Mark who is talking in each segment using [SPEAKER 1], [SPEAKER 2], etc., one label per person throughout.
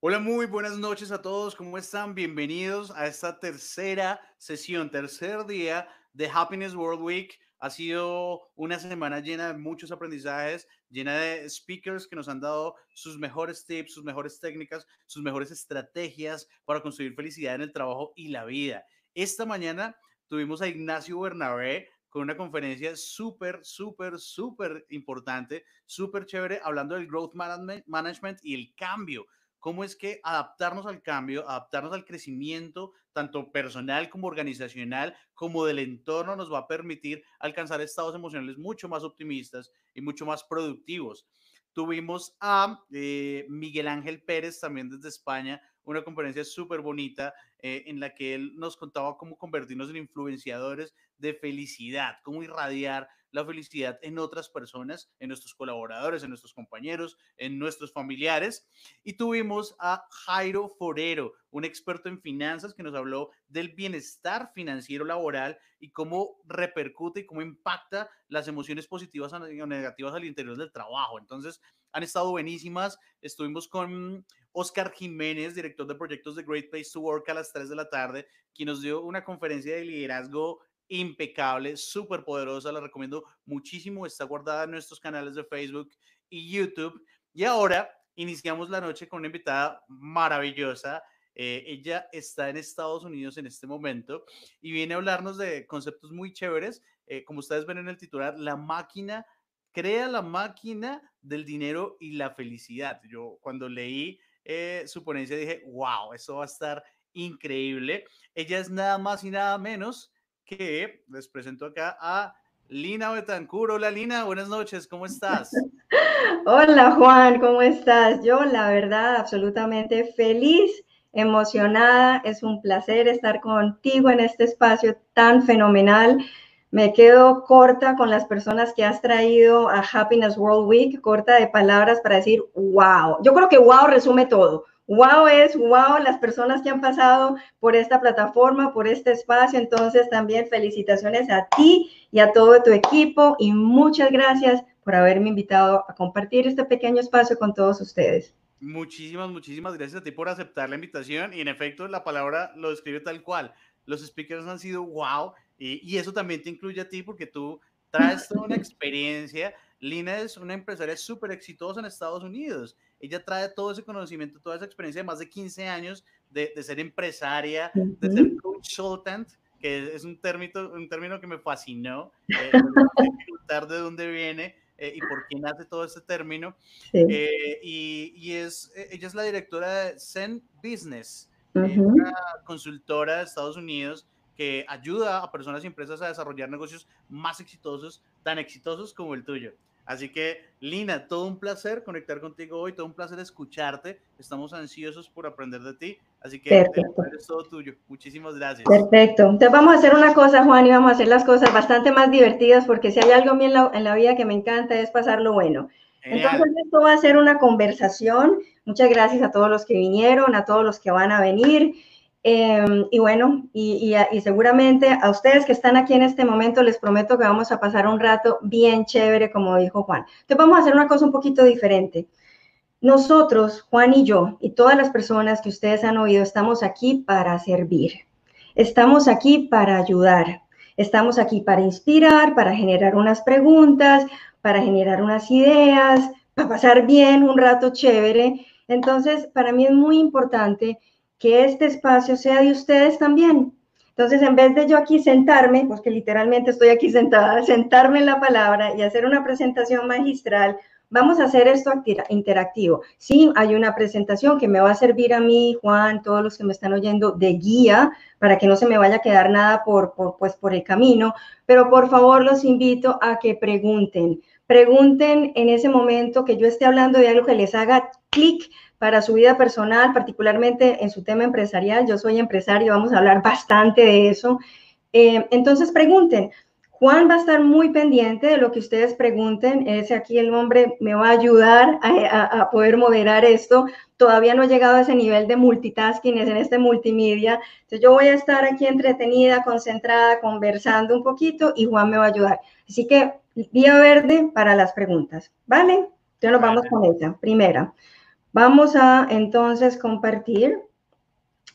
[SPEAKER 1] Hola, muy buenas noches a todos. ¿Cómo están? Bienvenidos a esta tercera sesión, tercer día de Happiness World Week. Ha sido una semana llena de muchos aprendizajes, llena de speakers que nos han dado sus mejores tips, sus mejores técnicas, sus mejores estrategias para construir felicidad en el trabajo y la vida. Esta mañana tuvimos a Ignacio Bernabé con una conferencia súper, súper, súper importante, súper chévere, hablando del growth management y el cambio cómo es que adaptarnos al cambio, adaptarnos al crecimiento, tanto personal como organizacional, como del entorno, nos va a permitir alcanzar estados emocionales mucho más optimistas y mucho más productivos. Tuvimos a eh, Miguel Ángel Pérez también desde España, una conferencia súper bonita eh, en la que él nos contaba cómo convertirnos en influenciadores de felicidad, cómo irradiar la felicidad en otras personas, en nuestros colaboradores, en nuestros compañeros, en nuestros familiares. Y tuvimos a Jairo Forero, un experto en finanzas que nos habló del bienestar financiero laboral y cómo repercute y cómo impacta las emociones positivas o negativas al interior del trabajo. Entonces, han estado buenísimas. Estuvimos con Oscar Jiménez, director de proyectos de Great Place to Work a las 3 de la tarde, quien nos dio una conferencia de liderazgo impecable, súper poderosa, la recomiendo muchísimo, está guardada en nuestros canales de Facebook y YouTube. Y ahora iniciamos la noche con una invitada maravillosa. Eh, ella está en Estados Unidos en este momento y viene a hablarnos de conceptos muy chéveres. Eh, como ustedes ven en el titular, la máquina crea la máquina del dinero y la felicidad. Yo cuando leí eh, su ponencia dije, wow, eso va a estar increíble. Ella es nada más y nada menos que les presento acá a Lina Betancur. Hola Lina, buenas noches, ¿cómo estás?
[SPEAKER 2] Hola Juan, ¿cómo estás? Yo la verdad absolutamente feliz, emocionada, es un placer estar contigo en este espacio tan fenomenal. Me quedo corta con las personas que has traído a Happiness World Week, corta de palabras para decir wow. Yo creo que wow resume todo. Wow es wow las personas que han pasado por esta plataforma, por este espacio. Entonces también felicitaciones a ti y a todo tu equipo y muchas gracias por haberme invitado a compartir este pequeño espacio con todos ustedes.
[SPEAKER 1] Muchísimas, muchísimas gracias a ti por aceptar la invitación y en efecto la palabra lo describe tal cual. Los speakers han sido wow y, y eso también te incluye a ti porque tú traes toda una experiencia. Lina es una empresaria súper exitosa en Estados Unidos ella trae todo ese conocimiento, toda esa experiencia de más de 15 años de, de ser empresaria, de ser consultant, que es un término, un término que me fascinó, eh, de dónde viene eh, y por qué nace todo este término. Eh, y, y, es, e, ella es la directora de Zen Business, eh, una consultora de Estados Unidos que ayuda a personas y empresas a desarrollar negocios más exitosos, tan exitosos como el tuyo. Así que, Lina, todo un placer conectar contigo hoy, todo un placer escucharte. Estamos ansiosos por aprender de ti. Así que es todo tuyo. Muchísimas gracias.
[SPEAKER 2] Perfecto. Entonces vamos a hacer una cosa, Juan, y vamos a hacer las cosas bastante más divertidas, porque si hay algo en la, en la vida que me encanta es pasarlo bueno. Entonces, esto va a ser una conversación. Muchas gracias a todos los que vinieron, a todos los que van a venir. Em, y bueno, y, seguramente a ustedes que están aquí en este momento les prometo que vamos a pasar un rato bien chévere, como dijo Juan. Entonces vamos a hacer una cosa un poquito diferente. Nosotros, Juan y yo, y todas las personas que ustedes han oído, estamos aquí para servir. Estamos aquí para ayudar. Estamos aquí para inspirar, para generar unas preguntas, para generar unas ideas, para pasar bien un rato chévere. Entonces, para mí es muy importante que este espacio sea de ustedes también. Entonces, en vez de yo aquí sentarme, pues que literalmente estoy aquí sentada, sentarme en la palabra y hacer una presentación magistral, vamos a hacer esto interactivo. Sí, hay una presentación que me va a servir a mí, Juan, todos los que me están oyendo, de guía, para que no se me vaya a quedar nada por, por, pues, por el camino, pero por favor los invito a que pregunten. Pregunten en ese momento que yo esté hablando de algo que les haga clic para su vida personal, particularmente en su tema empresarial. Yo soy empresario, vamos a hablar bastante de eso. Eh, entonces pregunten. Juan va a estar muy pendiente de lo que ustedes pregunten. Ese aquí el hombre me va a ayudar a, poder moderar esto. Todavía no he llegado a ese nivel de multitasking, es en este multimedia. Entonces yo voy a estar aquí entretenida, concentrada, conversando un poquito y Juan me va a ayudar. Así que vía verde para las preguntas, ¿vale? Entonces nos vamos con esa. Primera, Vamos a entonces compartir.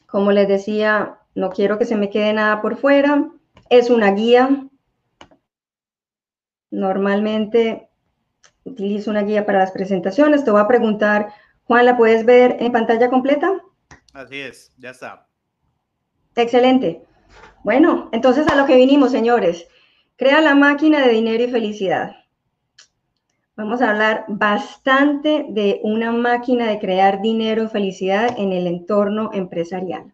[SPEAKER 2] Como les decía, no quiero que se me quede nada por fuera. Es una guía. Normalmente utilizo una guía para las presentaciones. Te voy a preguntar, Juan, ¿la puedes ver en pantalla completa?
[SPEAKER 1] Así es, ya está.
[SPEAKER 2] Excelente. Bueno, entonces a lo que vinimos, señores. Crea la máquina de dinero y felicidad. Vamos a hablar bastante de una máquina de crear dinero felicidad en el entorno empresarial.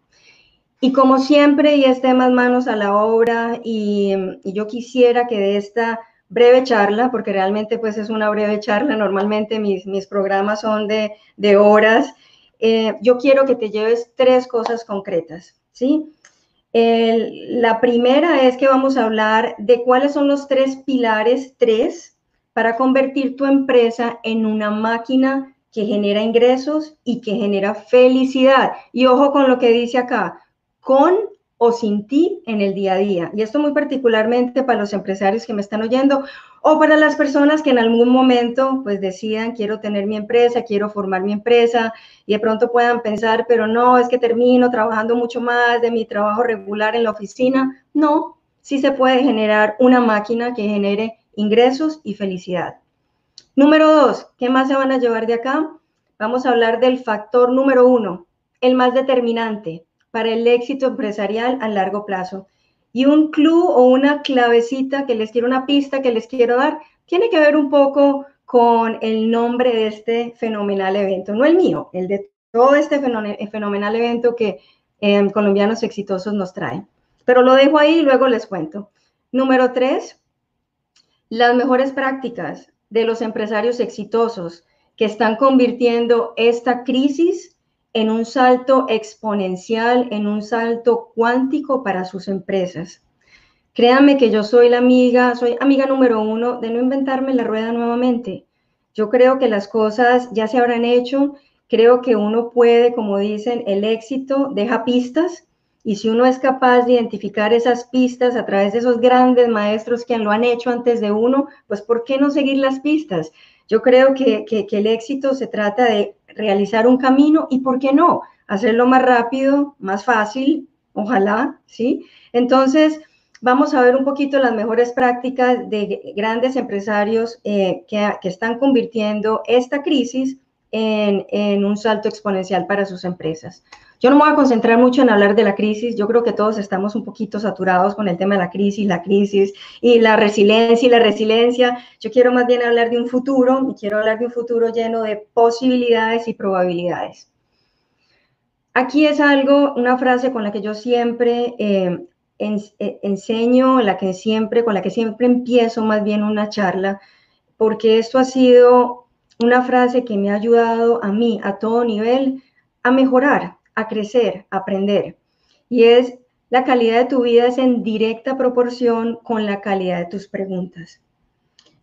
[SPEAKER 2] Y como siempre, y es más manos a la obra, y, y, yo quisiera que de esta breve charla, porque realmente pues es una breve charla, normalmente mis, mis programas son de, de horas, eh, yo quiero que te lleves tres cosas concretas, ¿sí? la primera es que vamos a hablar de cuáles son los tres pilares, tres, para convertir tu empresa en una máquina que genera ingresos y que genera felicidad. Y ojo con lo que dice acá, con o sin ti en el día a día. Y esto muy particularmente para los empresarios que me están oyendo o para las personas que en algún momento pues decidan, quiero tener mi empresa, quiero formar mi empresa y de pronto puedan pensar, pero no, es que termino trabajando mucho más de mi trabajo regular en la oficina. No, sí se puede generar una máquina que genere ingresos y felicidad. Número dos, ¿qué más se van a llevar de acá? Vamos a hablar del factor número uno, el más determinante, para el éxito empresarial a largo plazo. Y un clue o una clavecita que les quiero, una pista que les quiero dar, tiene que ver un poco con el nombre de este fenomenal evento, no el mío, el de todo este fenomenal evento que em, colombianos exitosos nos traen. Pero lo dejo ahí y luego les cuento. Número tres, las mejores prácticas de los empresarios exitosos que están convirtiendo esta crisis en un salto exponencial, en un salto cuántico para sus empresas. Créanme que yo soy la amiga, soy amiga número uno de no inventarme la rueda nuevamente. Yo creo que las cosas ya se habrán hecho, creo que uno puede, como dicen, el éxito deja pistas y si uno es capaz de identificar esas pistas a través de esos grandes maestros que lo han hecho antes de uno, pues ¿por qué no seguir las pistas? Yo creo que, que, el éxito se trata de realizar un camino y, ¿por qué no? Hacerlo más rápido, más fácil, ojalá, ¿sí? Entonces, vamos a ver un poquito las mejores prácticas de grandes empresarios eh, que, que, están convirtiendo esta crisis en, en un salto exponencial para sus empresas. Yo no me voy a concentrar mucho en hablar de la crisis, yo creo que todos estamos un poquito saturados con el tema de la crisis, la crisis y la resiliencia y la resiliencia. Yo quiero más bien hablar de un futuro y quiero hablar de un futuro lleno de posibilidades y probabilidades. Aquí es algo, una frase con la que yo siempre eh, eh, enseño, la que siempre, con la que siempre empiezo más bien una charla, porque esto ha sido una frase que me ha ayudado a mí a todo nivel a mejorar, a crecer, aprender. Y es la calidad de tu vida es en directa proporción con la calidad de tus preguntas.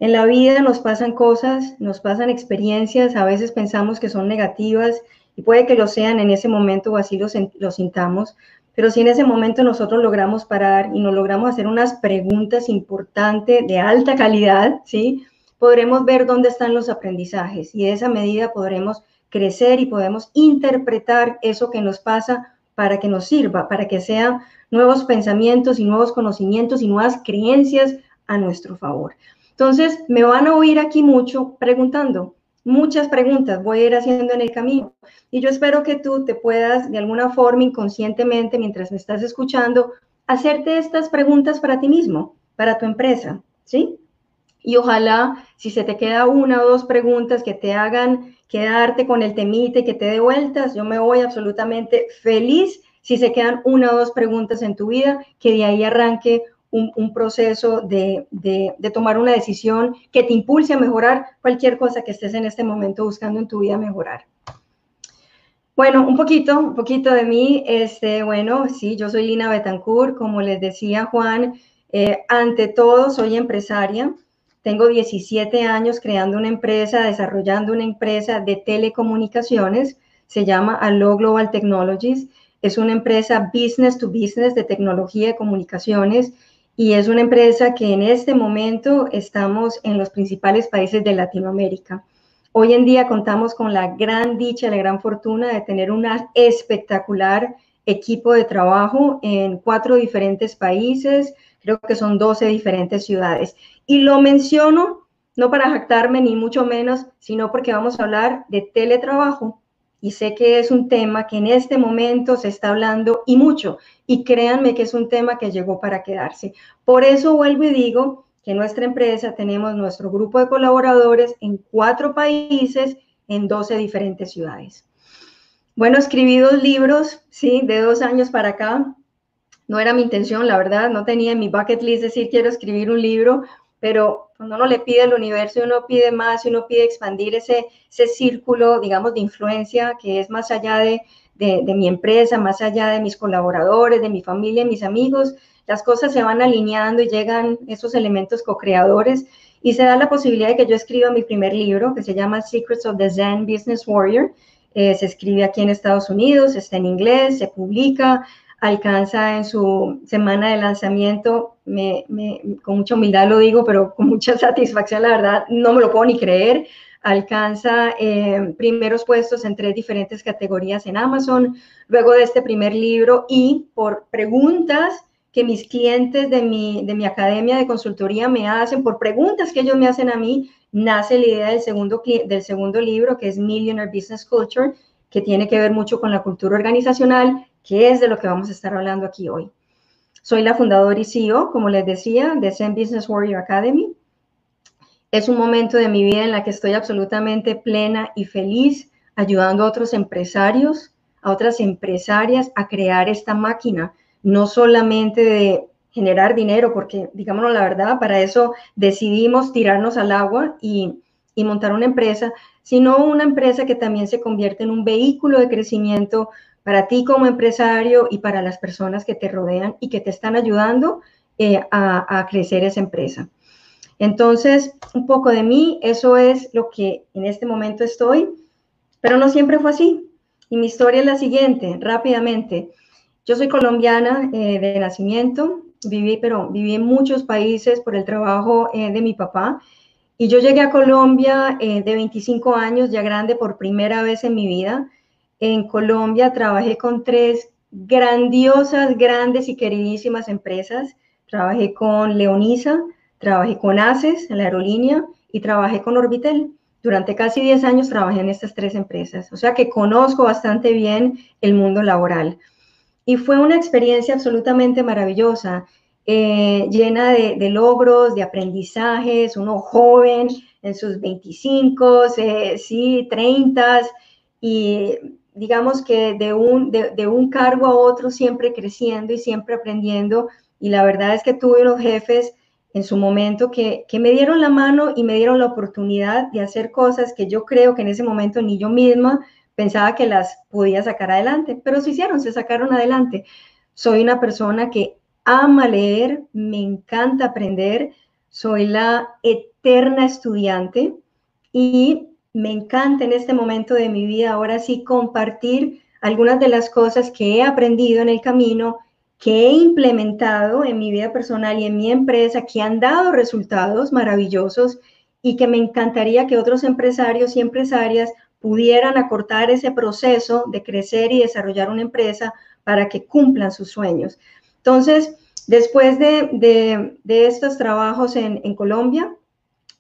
[SPEAKER 2] En la vida nos pasan cosas, nos pasan experiencias, a veces pensamos que son negativas y puede que lo sean en ese momento o así lo sintamos, pero si en ese momento nosotros logramos parar y nos logramos hacer unas preguntas importantes de alta calidad, ¿sí? Podremos ver dónde están los aprendizajes y de esa medida podremos crecer y podemos interpretar eso que nos pasa para que nos sirva, para que sean nuevos pensamientos y nuevos conocimientos y nuevas creencias a nuestro favor. Entonces, me van a oír aquí mucho preguntando, muchas preguntas voy a ir haciendo en el camino. Y yo espero que tú te puedas, de alguna forma, inconscientemente, mientras me estás escuchando, hacerte estas preguntas para ti mismo, para tu empresa, ¿sí? Y ojalá, si se te queda una o dos preguntas que te hagan quedarte con el temite, que te dé vueltas, yo me voy absolutamente feliz si se quedan una o dos preguntas en tu vida, que de ahí arranque un, proceso de, de, tomar una decisión que te impulse a mejorar cualquier cosa que estés en este momento buscando en tu vida mejorar. Bueno, un poquito, un poquito de mí. Este, bueno, sí, yo soy Lina Betancourt, como les decía Juan, eh, ante todo soy empresaria. Tengo 17 años creando una empresa, desarrollando una empresa de telecomunicaciones. Se llama Allo Global Technologies. Es una empresa business to business de tecnología de comunicaciones y es una empresa que en este momento estamos en los principales países de Latinoamérica. Hoy en día contamos con la gran dicha, la gran fortuna de tener un espectacular equipo de trabajo en cuatro diferentes países, creo que son 12 diferentes ciudades. Y lo menciono no para jactarme ni mucho menos, sino porque vamos a hablar de teletrabajo. Y sé que es un tema que en este momento se está hablando y mucho. Y créanme que es un tema que llegó para quedarse. Por eso vuelvo y digo que nuestra empresa tenemos nuestro grupo de colaboradores en cuatro países, en 12 diferentes ciudades. Bueno, escribí dos libros, sí, de dos años para acá. No era mi intención, la verdad, no tenía en mi bucket list decir quiero escribir un libro, pero cuando uno le pide al universo, uno pide más, uno pide expandir ese, ese círculo, digamos, de influencia que es más allá de, de, mi empresa, más allá de mis colaboradores, de mi familia, mis amigos, las cosas se van alineando y llegan esos elementos co-creadores y se da la posibilidad de que yo escriba mi primer libro que se llama Secrets of the Zen Business Warrior. Eh, se escribe aquí en Estados Unidos, está en inglés, se publica, alcanza en su semana de lanzamiento, me, con mucha humildad lo digo, pero con mucha satisfacción, la verdad, no me lo puedo ni creer, alcanza eh, primeros puestos en tres diferentes categorías en Amazon, luego de este primer libro y por preguntas que mis clientes de mi, de mi academia de consultoría me hacen, por preguntas que ellos me hacen a mí, nace la idea del segundo, del segundo libro, que es Millionaire Business Culture, que tiene que ver mucho con la cultura organizacional, que es de lo que vamos a estar hablando aquí hoy. Soy la fundadora y CEO, como les decía, de Zen Business Warrior Academy. Es un momento de mi vida en la que estoy absolutamente plena y feliz ayudando a otros empresarios, a otras empresarias a crear esta máquina, no solamente de generar dinero, porque digámoslo la verdad, para eso decidimos tirarnos al agua y, y montar una empresa, sino una empresa que también se convierte en un vehículo de crecimiento para ti como empresario y para las personas que te rodean y que te están ayudando eh, a, crecer esa empresa. Entonces, un poco de mí, eso es lo que en este momento estoy, pero no siempre fue así. Y mi historia es la siguiente, rápidamente. Yo soy colombiana eh, de nacimiento, viví, pero viví en muchos países por el trabajo eh, de mi papá. Y yo llegué a Colombia de 25 años, ya grande por primera vez en mi vida. En Colombia trabajé con tres grandiosas, grandes y queridísimas empresas. Trabajé con Leonisa, trabajé con ACES, en la aerolínea, y trabajé con Orbitel. Durante casi 10 años trabajé en estas tres empresas, o sea que conozco bastante bien el mundo laboral. Y fue una experiencia absolutamente maravillosa, eh, llena de, logros, de aprendizajes, uno joven en sus 25, eh, sí, 30, y digamos que de un, de, un cargo a otro siempre creciendo y siempre aprendiendo. Y la verdad es que tuve unos jefes en su momento que, que, me dieron la mano y me dieron la oportunidad de hacer cosas que yo creo que en ese momento ni yo misma pensaba que las podía sacar adelante, pero se hicieron, se sacaron adelante. Soy una persona que ama leer, me encanta aprender, soy la eterna estudiante y me encanta en este momento de mi vida ahora sí compartir algunas de las cosas que he aprendido en el camino, que he implementado en mi vida personal y en mi empresa, que han dado resultados maravillosos y que me encantaría que otros empresarios y empresarias pudieran acortar ese proceso de crecer y desarrollar una empresa para que cumplan sus sueños. Entonces, después de, estos trabajos en Colombia,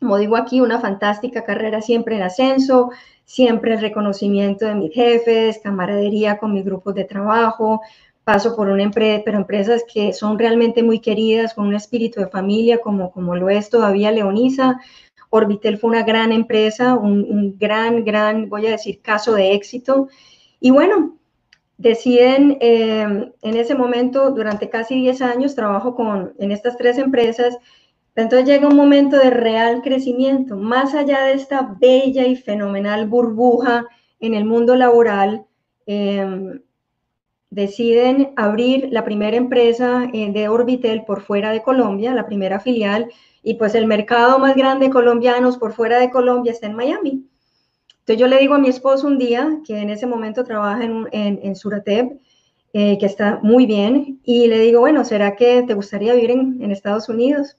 [SPEAKER 2] como digo aquí, una fantástica carrera siempre en ascenso, siempre el reconocimiento de mis jefes, camaradería con mis grupos de trabajo, paso por una empresa, pero empresas que son realmente muy queridas, con un espíritu de familia, como, como lo es todavía Leonisa. Orbitel fue una gran empresa, un, gran, gran, voy a decir, caso de éxito. Y bueno, deciden eh, en ese momento, durante casi 10 años, trabajo con, en estas tres empresas entonces llega un momento de real crecimiento, más allá de esta bella y fenomenal burbuja en el mundo laboral, em, deciden abrir la primera empresa eh, de Orbitel por fuera de Colombia, la primera filial, y pues el mercado más grande de colombianos por fuera de Colombia está en Miami. Entonces yo le digo a mi esposo un día, que en ese momento trabaja en, en, Suratep, eh, que está muy bien, y le digo, bueno, ¿será que te gustaría vivir en Estados Unidos?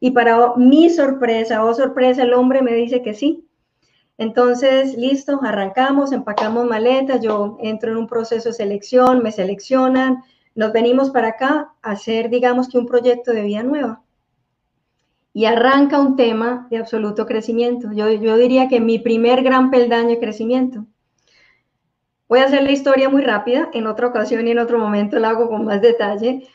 [SPEAKER 2] Y para mi sorpresa, o oh sorpresa, el hombre me dice que sí. Entonces, listo, arrancamos, empacamos maletas, yo entro en un proceso de selección, me seleccionan, nos venimos para acá a hacer, digamos que un proyecto de vida nueva. Y arranca un tema de absoluto crecimiento. Yo, yo diría que mi primer gran peldaño de crecimiento. Voy a hacer la historia muy rápida, en otra ocasión y en otro momento la hago con más detalle,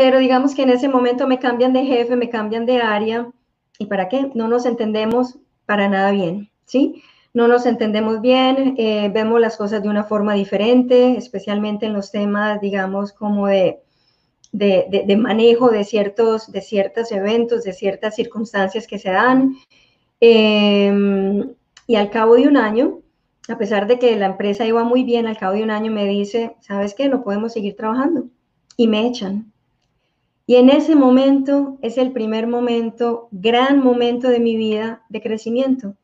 [SPEAKER 2] pero digamos que en ese momento me cambian de jefe, me cambian de área, ¿y para qué? No nos entendemos para nada bien. ¿sí? No nos entendemos bien, eh, vemos las cosas de una forma diferente, especialmente en los temas, digamos, como de, de, manejo de ciertos, de ciertos eventos, de ciertas circunstancias que se dan. Em, y al cabo de un año, a pesar de que la empresa iba muy bien, al cabo de un año me dice, ¿sabes qué? No podemos seguir trabajando. Y me echan. Y en ese momento es el primer momento, gran momento de mi vida de crecimiento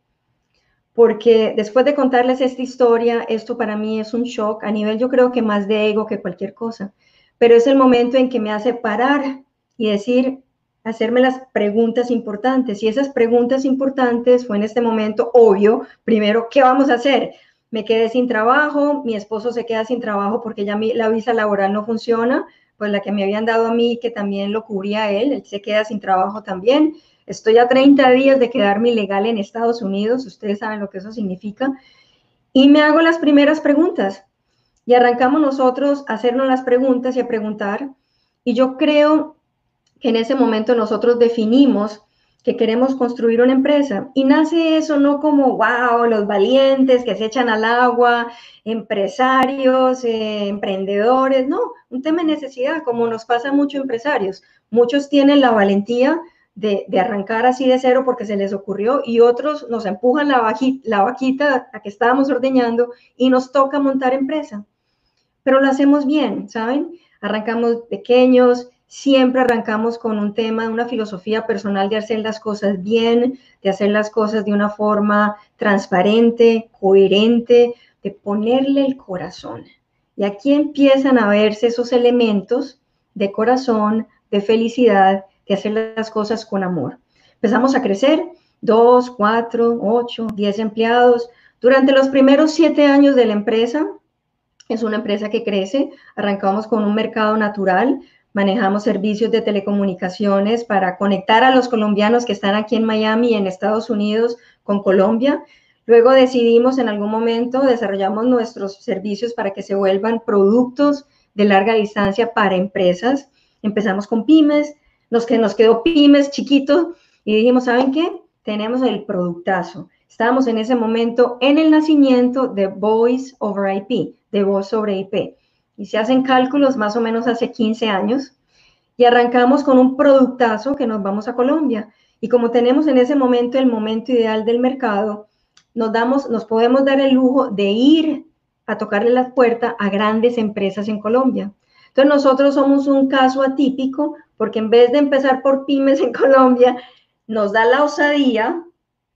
[SPEAKER 2] porque después de contarles esta historia, esto para mí es un shock a nivel yo creo que más de ego que cualquier cosa, pero es el momento en que me hace parar y decir, hacerme las preguntas importantes. Y esas preguntas importantes fue en este momento obvio, primero, ¿qué vamos a hacer? Me quedé sin trabajo, mi esposo se queda sin trabajo porque ya mi, la visa laboral no funciona, pues la que me habían dado a mí, que también lo cubría él, él se queda sin trabajo también. Estoy a 30 días de quedarme ilegal en Estados Unidos, ustedes saben lo que eso significa. Y me hago las primeras preguntas. Y arrancamos nosotros a hacernos las preguntas y a preguntar. Y yo creo que en ese momento nosotros definimos que queremos construir una empresa. Y nace eso no como, wow, los valientes que se echan al agua, empresarios, eh, emprendedores, no, un tema de necesidad, como nos pasa a muchos empresarios. Muchos tienen la valentía de, arrancar así de cero porque se les ocurrió y otros nos empujan la, la vaquita a que estábamos ordeñando y nos toca montar empresa. Pero lo hacemos bien, ¿saben? Arrancamos pequeños, siempre arrancamos con un tema, una filosofía personal de hacer las cosas bien, de hacer las cosas de una forma transparente, coherente, de ponerle el corazón. Y aquí empiezan a verse esos elementos de corazón, de felicidad de hacer las cosas con amor. Empezamos a crecer, dos, cuatro, ocho, diez empleados. Durante los primeros siete años de la empresa, es una empresa que crece, arrancamos con un mercado natural, manejamos servicios de telecomunicaciones para conectar a los colombianos que están aquí en Miami en Estados Unidos con Colombia. Luego decidimos en algún momento, desarrollamos nuestros servicios para que se vuelvan productos de larga distancia para empresas. Empezamos con pymes, nos, que nos quedó pymes chiquitos y dijimos, ¿saben qué? Tenemos el productazo. Estábamos en ese momento en el nacimiento de Voice over IP, de voz sobre IP. Y se hacen cálculos más o menos hace 15 años. Y arrancamos con un productazo que nos vamos a Colombia. Y como tenemos en ese momento el momento ideal del mercado, nos, damos, nos podemos dar el lujo de ir a tocarle la puerta a grandes empresas en Colombia. Entonces nosotros somos un caso atípico porque en vez de empezar por pymes en Colombia, nos da la osadía,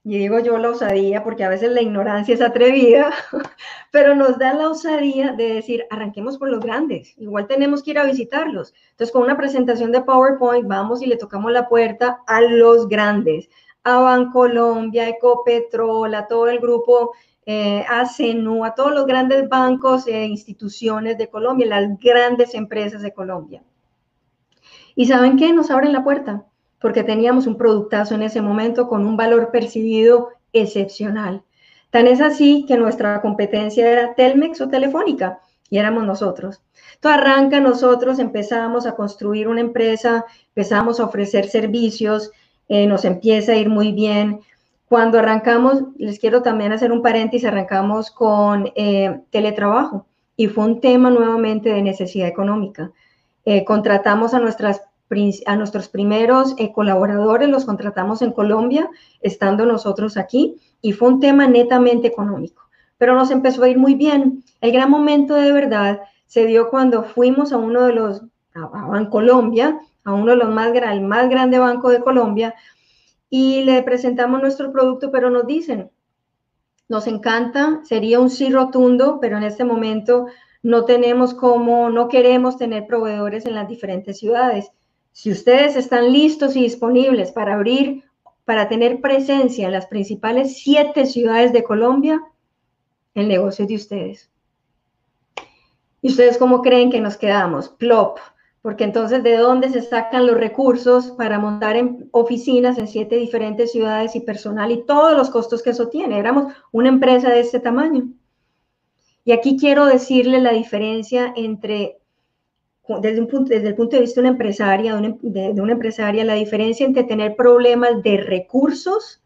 [SPEAKER 2] y digo yo la osadía porque a veces la ignorancia es atrevida, pero nos da la osadía de decir, arranquemos por los grandes, igual tenemos que ir a visitarlos. Entonces, con una presentación de PowerPoint, vamos y le tocamos la puerta a los grandes, a Bancolombia, Ecopetrol, a todo el grupo eh, a CENU, a todos los grandes bancos e instituciones de Colombia, las grandes empresas de Colombia. ¿Y saben qué? Nos abren la puerta, porque teníamos un productazo en ese momento con un valor percibido excepcional. Tan es así que nuestra competencia era Telmex o Telefónica, y éramos nosotros. Entonces arranca nosotros, empezamos a construir una empresa, empezamos a ofrecer servicios, eh, nos empieza a ir muy bien. Cuando arrancamos, les quiero también hacer un paréntesis, arrancamos con eh, teletrabajo y fue un tema nuevamente de necesidad económica. Eh, contratamos a, nuestras, a nuestros primeros eh, colaboradores, los contratamos en Colombia, estando nosotros aquí, y fue un tema netamente económico. Pero nos empezó a ir muy bien. El gran momento de verdad se dio cuando fuimos a uno de los, a, a Colombia, a uno de los más, el más grande banco de Colombia, y le presentamos nuestro producto, pero nos dicen, nos encanta, sería un sí rotundo, pero en este momento no tenemos como, no queremos tener proveedores en las diferentes ciudades. Si ustedes están listos y disponibles para abrir, para tener presencia en las principales siete ciudades de Colombia, el negocio es de ustedes. ¿Y ustedes cómo creen que nos quedamos? Plop. Porque entonces, ¿de dónde se sacan los recursos para montar oficinas en siete diferentes ciudades y personal y todos los costos que eso tiene? Éramos una empresa de este tamaño. Y aquí quiero decirle la diferencia entre, desde, un punto, desde el punto de vista de una empresaria, de, una empresaria, la diferencia entre tener problemas de recursos,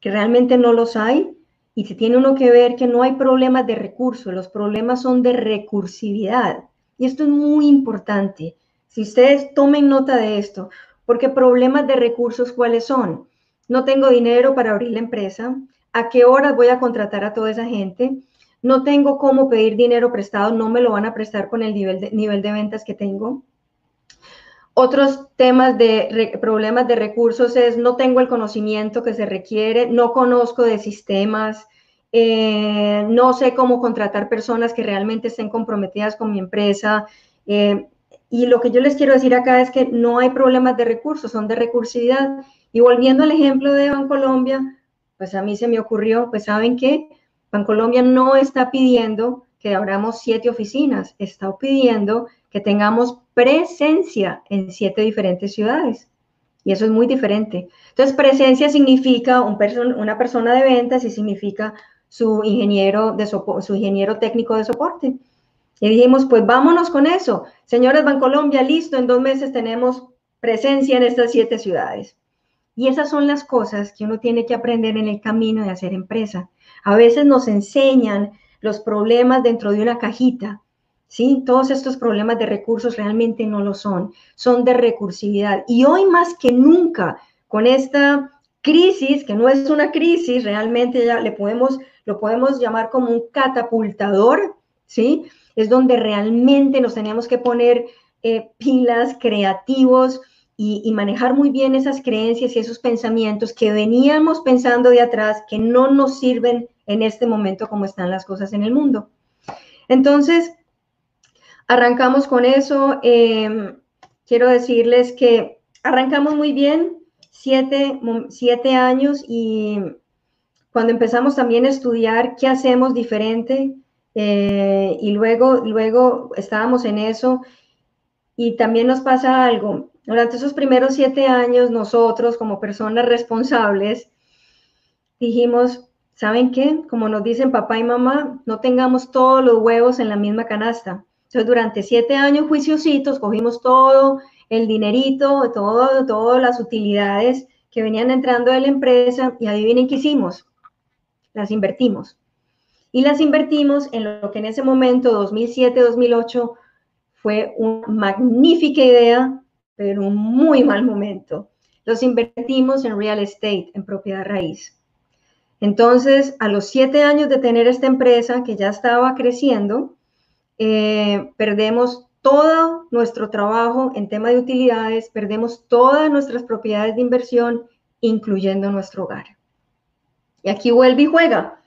[SPEAKER 2] que realmente no los hay, y se tiene uno que ver que no hay problemas de recursos, los problemas son de recursividad. Y esto es muy importante. Si ustedes tomen nota de esto, porque problemas de recursos, ¿cuáles son? No tengo dinero para abrir la empresa. ¿A qué horas voy a contratar a toda esa gente? No tengo cómo pedir dinero prestado, no me lo van a prestar con el nivel de, ventas que tengo. Otros temas de problemas de recursos es no tengo el conocimiento que se requiere, no conozco de sistemas, eh, no sé cómo contratar personas que realmente estén comprometidas con mi empresa. Eh, y lo que yo les quiero decir acá es que no hay problemas de recursos, son de recursividad. Y volviendo al ejemplo de Bancolombia, pues a mí se me ocurrió, pues saben qué, Bancolombia no está pidiendo que abramos siete oficinas, está pidiendo que tengamos presencia en siete diferentes ciudades. Y eso es muy diferente. Entonces, presencia significa un una persona de ventas y significa su ingeniero, de su ingeniero técnico de soporte. Y dijimos, pues vámonos con eso. Señores Bancolombia, listo, en dos meses tenemos presencia en estas siete ciudades. Y esas son las cosas que uno tiene que aprender en el camino de hacer empresa. A veces nos enseñan los problemas dentro de una cajita, ¿sí? Todos estos problemas de recursos realmente no lo son, son de recursividad. Y hoy más que nunca, con esta crisis, que no es una crisis, realmente ya le podemos lo podemos llamar como un catapultador, ¿sí? Es donde realmente nos teníamos que poner eh, pilas, creativos y, manejar muy bien esas creencias y esos pensamientos que veníamos pensando de atrás, que no nos sirven en este momento como están las cosas en el mundo. Entonces, arrancamos con eso. Em, quiero decirles que arrancamos muy bien, siete, siete años y cuando empezamos también a estudiar qué hacemos diferente eh, y luego, luego estábamos en eso y también nos pasa algo. Durante esos primeros siete años, nosotros como personas responsables dijimos, ¿saben qué? Como nos dicen papá y mamá, no tengamos todos los huevos en la misma canasta. Entonces, durante siete años juiciositos, cogimos todo el dinerito, todo, todas las utilidades que venían entrando de la empresa y adivinen qué hicimos las invertimos. Y las invertimos en lo que en ese momento, 2007-2008, fue una magnífica idea, pero un muy mal momento. Los invertimos en real estate, en propiedad raíz. Entonces, a los siete años de tener esta empresa que ya estaba creciendo, eh, perdemos todo nuestro trabajo en tema de utilidades, perdemos todas nuestras propiedades de inversión, incluyendo nuestro hogar. Y aquí vuelve y juega.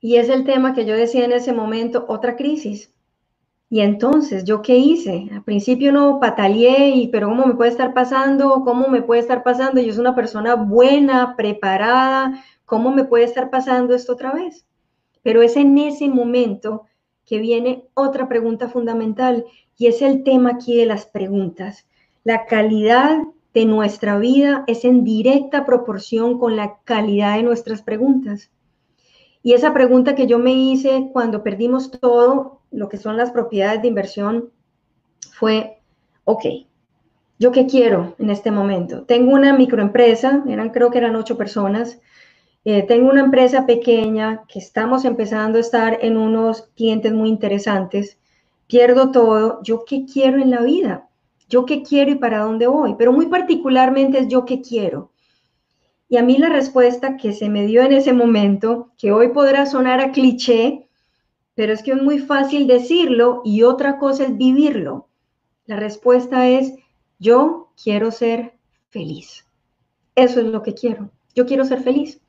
[SPEAKER 2] Y es el tema que yo decía en ese momento, otra crisis. Y entonces, ¿yo qué hice? Al principio no pataleé, y, pero ¿cómo me puede estar pasando? ¿Cómo me puede estar pasando? Yo soy una persona buena, preparada. ¿Cómo me puede estar pasando esto otra vez? Pero es en ese momento que viene otra pregunta fundamental y es el tema aquí de las preguntas. La calidad de nuestra vida es en directa proporción con la calidad de nuestras preguntas. Y esa pregunta que yo me hice cuando perdimos todo, lo que son las propiedades de inversión, fue, ok, ¿yo qué quiero en este momento? Tengo una microempresa, eran, creo que eran ocho personas, eh, tengo una empresa pequeña que estamos empezando a estar en unos clientes muy interesantes, pierdo todo, ¿yo qué quiero en la vida? yo qué quiero y para dónde voy, pero muy particularmente es yo qué quiero. Y a mí la respuesta que se me dio en ese momento, que hoy podrá sonar a cliché, pero es que es muy fácil decirlo y otra cosa es vivirlo. La respuesta es, yo quiero ser feliz. Eso es lo que quiero. Yo quiero ser feliz.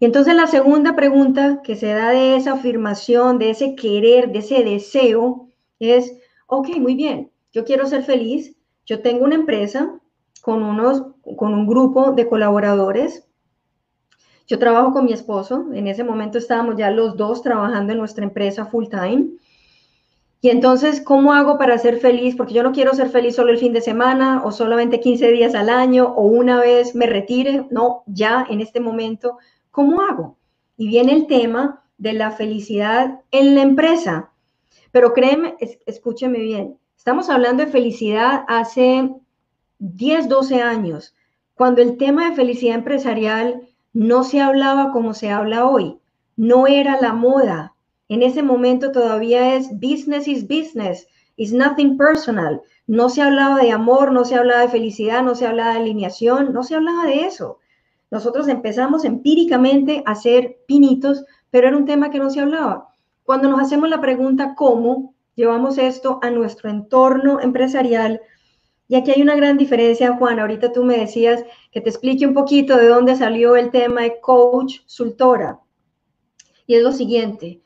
[SPEAKER 2] Y entonces la segunda pregunta que se da de esa afirmación, de ese querer, de ese deseo, es, ok, muy bien, yo quiero ser feliz, yo tengo una empresa, con, unos, con un grupo de colaboradores. Yo trabajo con mi esposo, en ese momento estábamos ya los dos trabajando en nuestra empresa full time. Y entonces, ¿cómo hago para ser feliz? Porque yo no quiero ser feliz solo el fin de semana o solamente 15 días al año o una vez me retire. No, ya en este momento, ¿cómo hago? Y viene el tema de la felicidad en la empresa. Pero créeme, escúcheme bien, estamos hablando de felicidad hace 10, 12 años, cuando el tema de felicidad empresarial no se hablaba como se habla hoy, no era la moda, en ese momento todavía es business is business, is nothing personal. No se hablaba de amor, no se hablaba de felicidad, no se hablaba de alineación, no se hablaba de eso. Nosotros empezamos empíricamente a hacer pinitos, pero era un tema que no se hablaba. Cuando nos hacemos la pregunta cómo llevamos esto a nuestro entorno empresarial, y aquí hay una gran diferencia, Juan. Ahorita tú me decías que te explique un poquito de dónde salió el tema de coach sultora. Y es lo siguiente,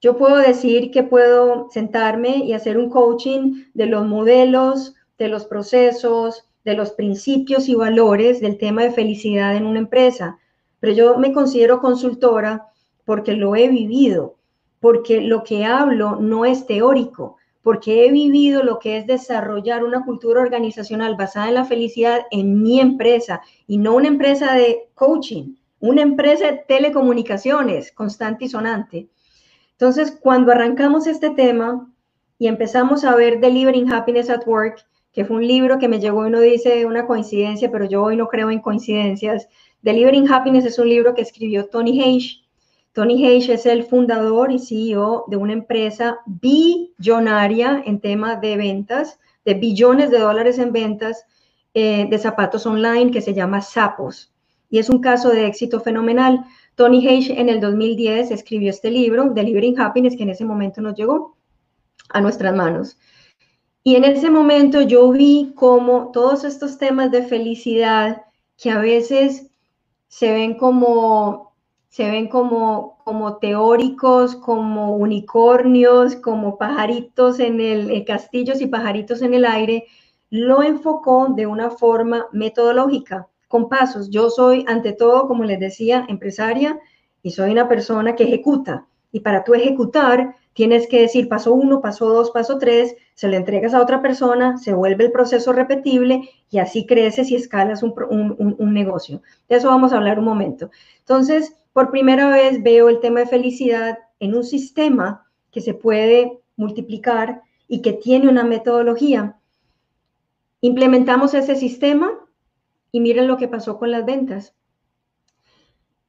[SPEAKER 2] yo puedo decir que puedo sentarme y hacer un coaching de los modelos, de los procesos, de los principios y valores del tema de felicidad en una empresa, pero yo me considero consultora porque lo he vivido, porque lo que hablo no es teórico, porque he vivido lo que es desarrollar una cultura organizacional basada en la felicidad en mi empresa y no una empresa de coaching, una empresa de telecomunicaciones constante y sonante. Entonces, cuando arrancamos este tema y empezamos a ver Delivering Happiness at Work, que fue un libro que me llegó y uno dice una coincidencia, pero yo hoy no creo en coincidencias. Delivering Happiness es un libro que escribió Tony Hayes. Tony Hayes es el fundador y CEO de una empresa billonaria en tema de ventas, de billones de dólares en ventas eh, de zapatos online que se llama Sapos. Y es un caso de éxito fenomenal. Tony Hayes en el 2010 escribió este libro, Delivering Happiness, que en ese momento nos llegó a nuestras manos. Y en ese momento yo vi cómo todos estos temas de felicidad que a veces se ven como se ven como, como teóricos, como unicornios, como pajaritos en el, eh, castillos y pajaritos en el aire, lo enfocó de una forma metodológica con pasos. Yo soy, ante todo, como les decía, empresaria y soy una persona que ejecuta. Y para tú ejecutar, tienes que decir paso uno, paso dos, paso tres, se lo entregas a otra persona, se vuelve el proceso repetible y así creces y escalas un, un, negocio. De eso vamos a hablar un momento. Entonces, por primera vez veo el tema de felicidad en un sistema que se puede multiplicar y que tiene una metodología. Implementamos ese sistema y miren lo que pasó con las ventas.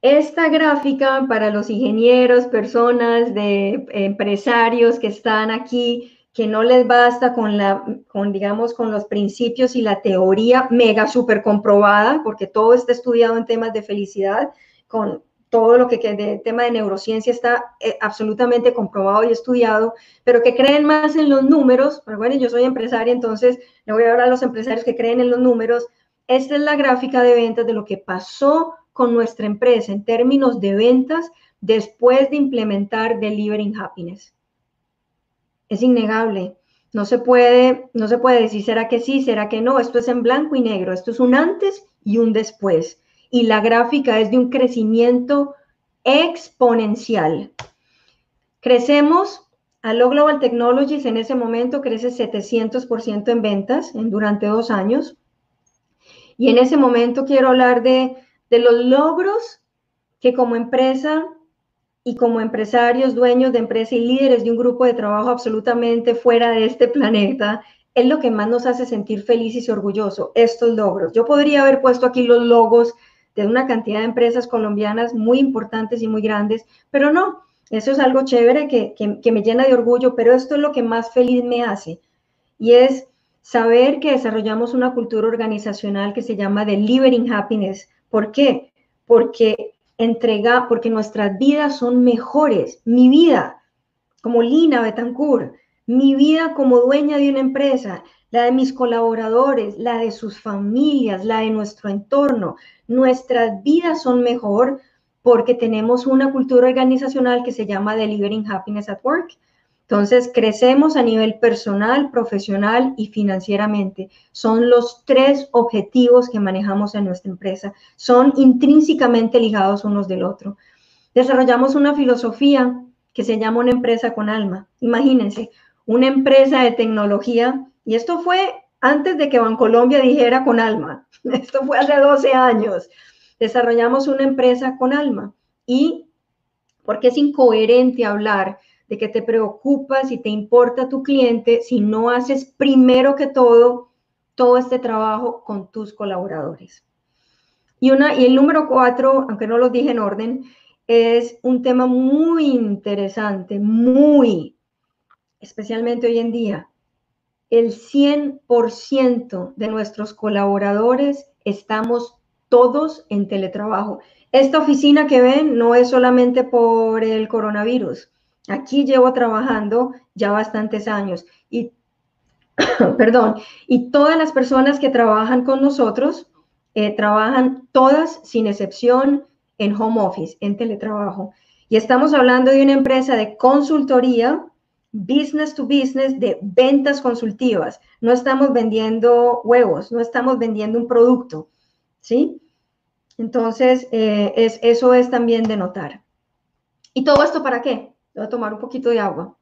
[SPEAKER 2] Esta gráfica para los ingenieros, personas de empresarios que están aquí, que no les basta con la, con digamos, con los principios y la teoría mega super comprobada, porque todo está estudiado en temas de felicidad, con todo lo que, de tema de neurociencia está eh, absolutamente comprobado y estudiado, pero que creen más en los números. bueno, yo soy empresaria, entonces le voy a hablar a los empresarios que creen en los números esta es la gráfica de ventas de lo que pasó con nuestra empresa en términos de ventas después de implementar Delivering Happiness. Es innegable. No se puede, no se puede decir será que sí, será que no. Esto es en blanco y negro. Esto es un antes y un después. Y la gráfica es de un crecimiento exponencial. Crecemos, a lo Global Technologies en ese momento crece 700% en ventas en, durante dos años. Y en ese momento quiero hablar de, los logros que como empresa y como empresarios, dueños de empresa y líderes de un grupo de trabajo absolutamente fuera de este planeta, es lo que más nos hace sentir felices y orgullosos, estos logros. Yo podría haber puesto aquí los logos de una cantidad de empresas colombianas muy importantes y muy grandes, pero no, eso es algo chévere que, que me llena de orgullo, pero esto es lo que más feliz me hace. Y es Saber que desarrollamos una cultura organizacional que se llama Delivering Happiness. ¿Por qué? Porque entrega, porque nuestras vidas son mejores. Mi vida, como Lina Betancourt, mi vida como dueña de una empresa, la de mis colaboradores, la de sus familias, la de nuestro entorno. Nuestras vidas son mejor porque tenemos una cultura organizacional que se llama Delivering Happiness at Work. Entonces, crecemos a nivel personal, profesional y financieramente. Son los tres objetivos que manejamos en nuestra empresa. Son intrínsecamente ligados unos del otro. Desarrollamos una filosofía que se llama una empresa con alma. Imagínense, una empresa de tecnología, y esto fue antes de que Bancolombia dijera con alma. Esto fue hace 12 años. Desarrollamos una empresa con alma. Y porque es incoherente hablar de que te preocupas y te importa tu cliente si no haces primero que todo todo este trabajo con tus colaboradores. Y, una, y el número cuatro, aunque no lo dije en orden, es un tema muy interesante, muy, especialmente hoy en día. El 100% de nuestros colaboradores estamos todos en teletrabajo. Esta oficina que ven no es solamente por el coronavirus. Aquí llevo trabajando ya bastantes años y, perdón, y todas las personas que trabajan con nosotros eh, trabajan todas sin excepción en home office, en teletrabajo. Y estamos hablando de una empresa de consultoría, business to business, de ventas consultivas. No estamos vendiendo huevos, no estamos vendiendo un producto, ¿sí? Entonces, eh, es, eso es también de notar. ¿Y todo esto para qué? Voy a tomar un poquito de agua.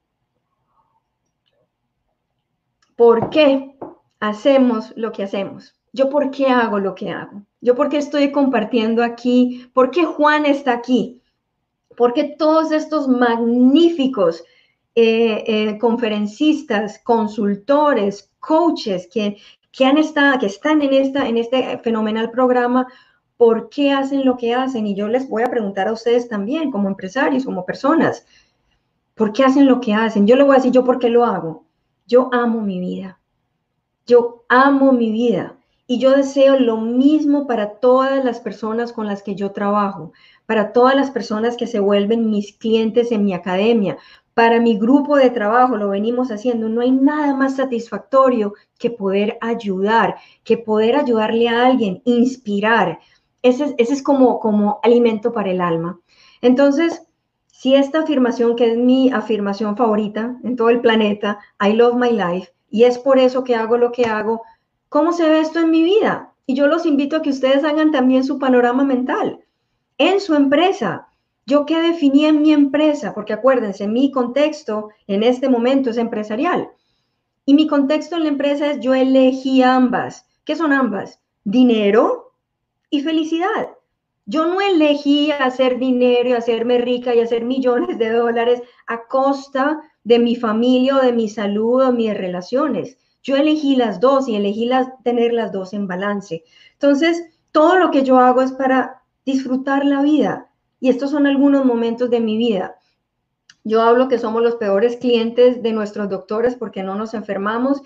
[SPEAKER 2] ¿Por qué hacemos lo que hacemos? ¿Yo por qué hago lo que hago? ¿Yo por qué estoy compartiendo aquí? ¿Por qué Juan está aquí? ¿Por qué todos estos magníficos eh, eh, conferencistas, consultores, coaches que, que, han estado, que están en, esta, en este fenomenal programa, ¿por qué hacen lo que hacen? Y yo les voy a preguntar a ustedes también, como empresarios, como personas, ¿Por qué hacen lo que hacen? Yo le voy a decir yo por qué lo hago. Yo amo mi vida. Yo amo mi vida. Y yo deseo lo mismo para todas las personas con las que yo trabajo, para todas las personas que se vuelven mis clientes en mi academia, para mi grupo de trabajo, lo venimos haciendo. No hay nada más satisfactorio que poder ayudar, que poder ayudarle a alguien, inspirar. Ese, ese es como, como alimento para el alma. Entonces, si esta afirmación, que es mi afirmación favorita en todo el planeta, I love my life, y es por eso que hago lo que hago, ¿cómo se ve esto en mi vida? Y yo los invito a que ustedes hagan también su panorama mental en su empresa. ¿Yo qué definí en mi empresa? Porque acuérdense, mi contexto en este momento es empresarial. Y mi contexto en la empresa es yo elegí ambas. ¿Qué son ambas? Dinero y felicidad. Yo no elegí hacer dinero y hacerme rica y hacer millones de dólares a costa de mi familia o de mi salud o mis relaciones. Yo elegí las dos y elegí las, tener las dos en balance. Entonces, todo lo que yo hago es para disfrutar la vida. Y estos son algunos momentos de mi vida. Yo hablo que somos los peores clientes de nuestros doctores porque no nos enfermamos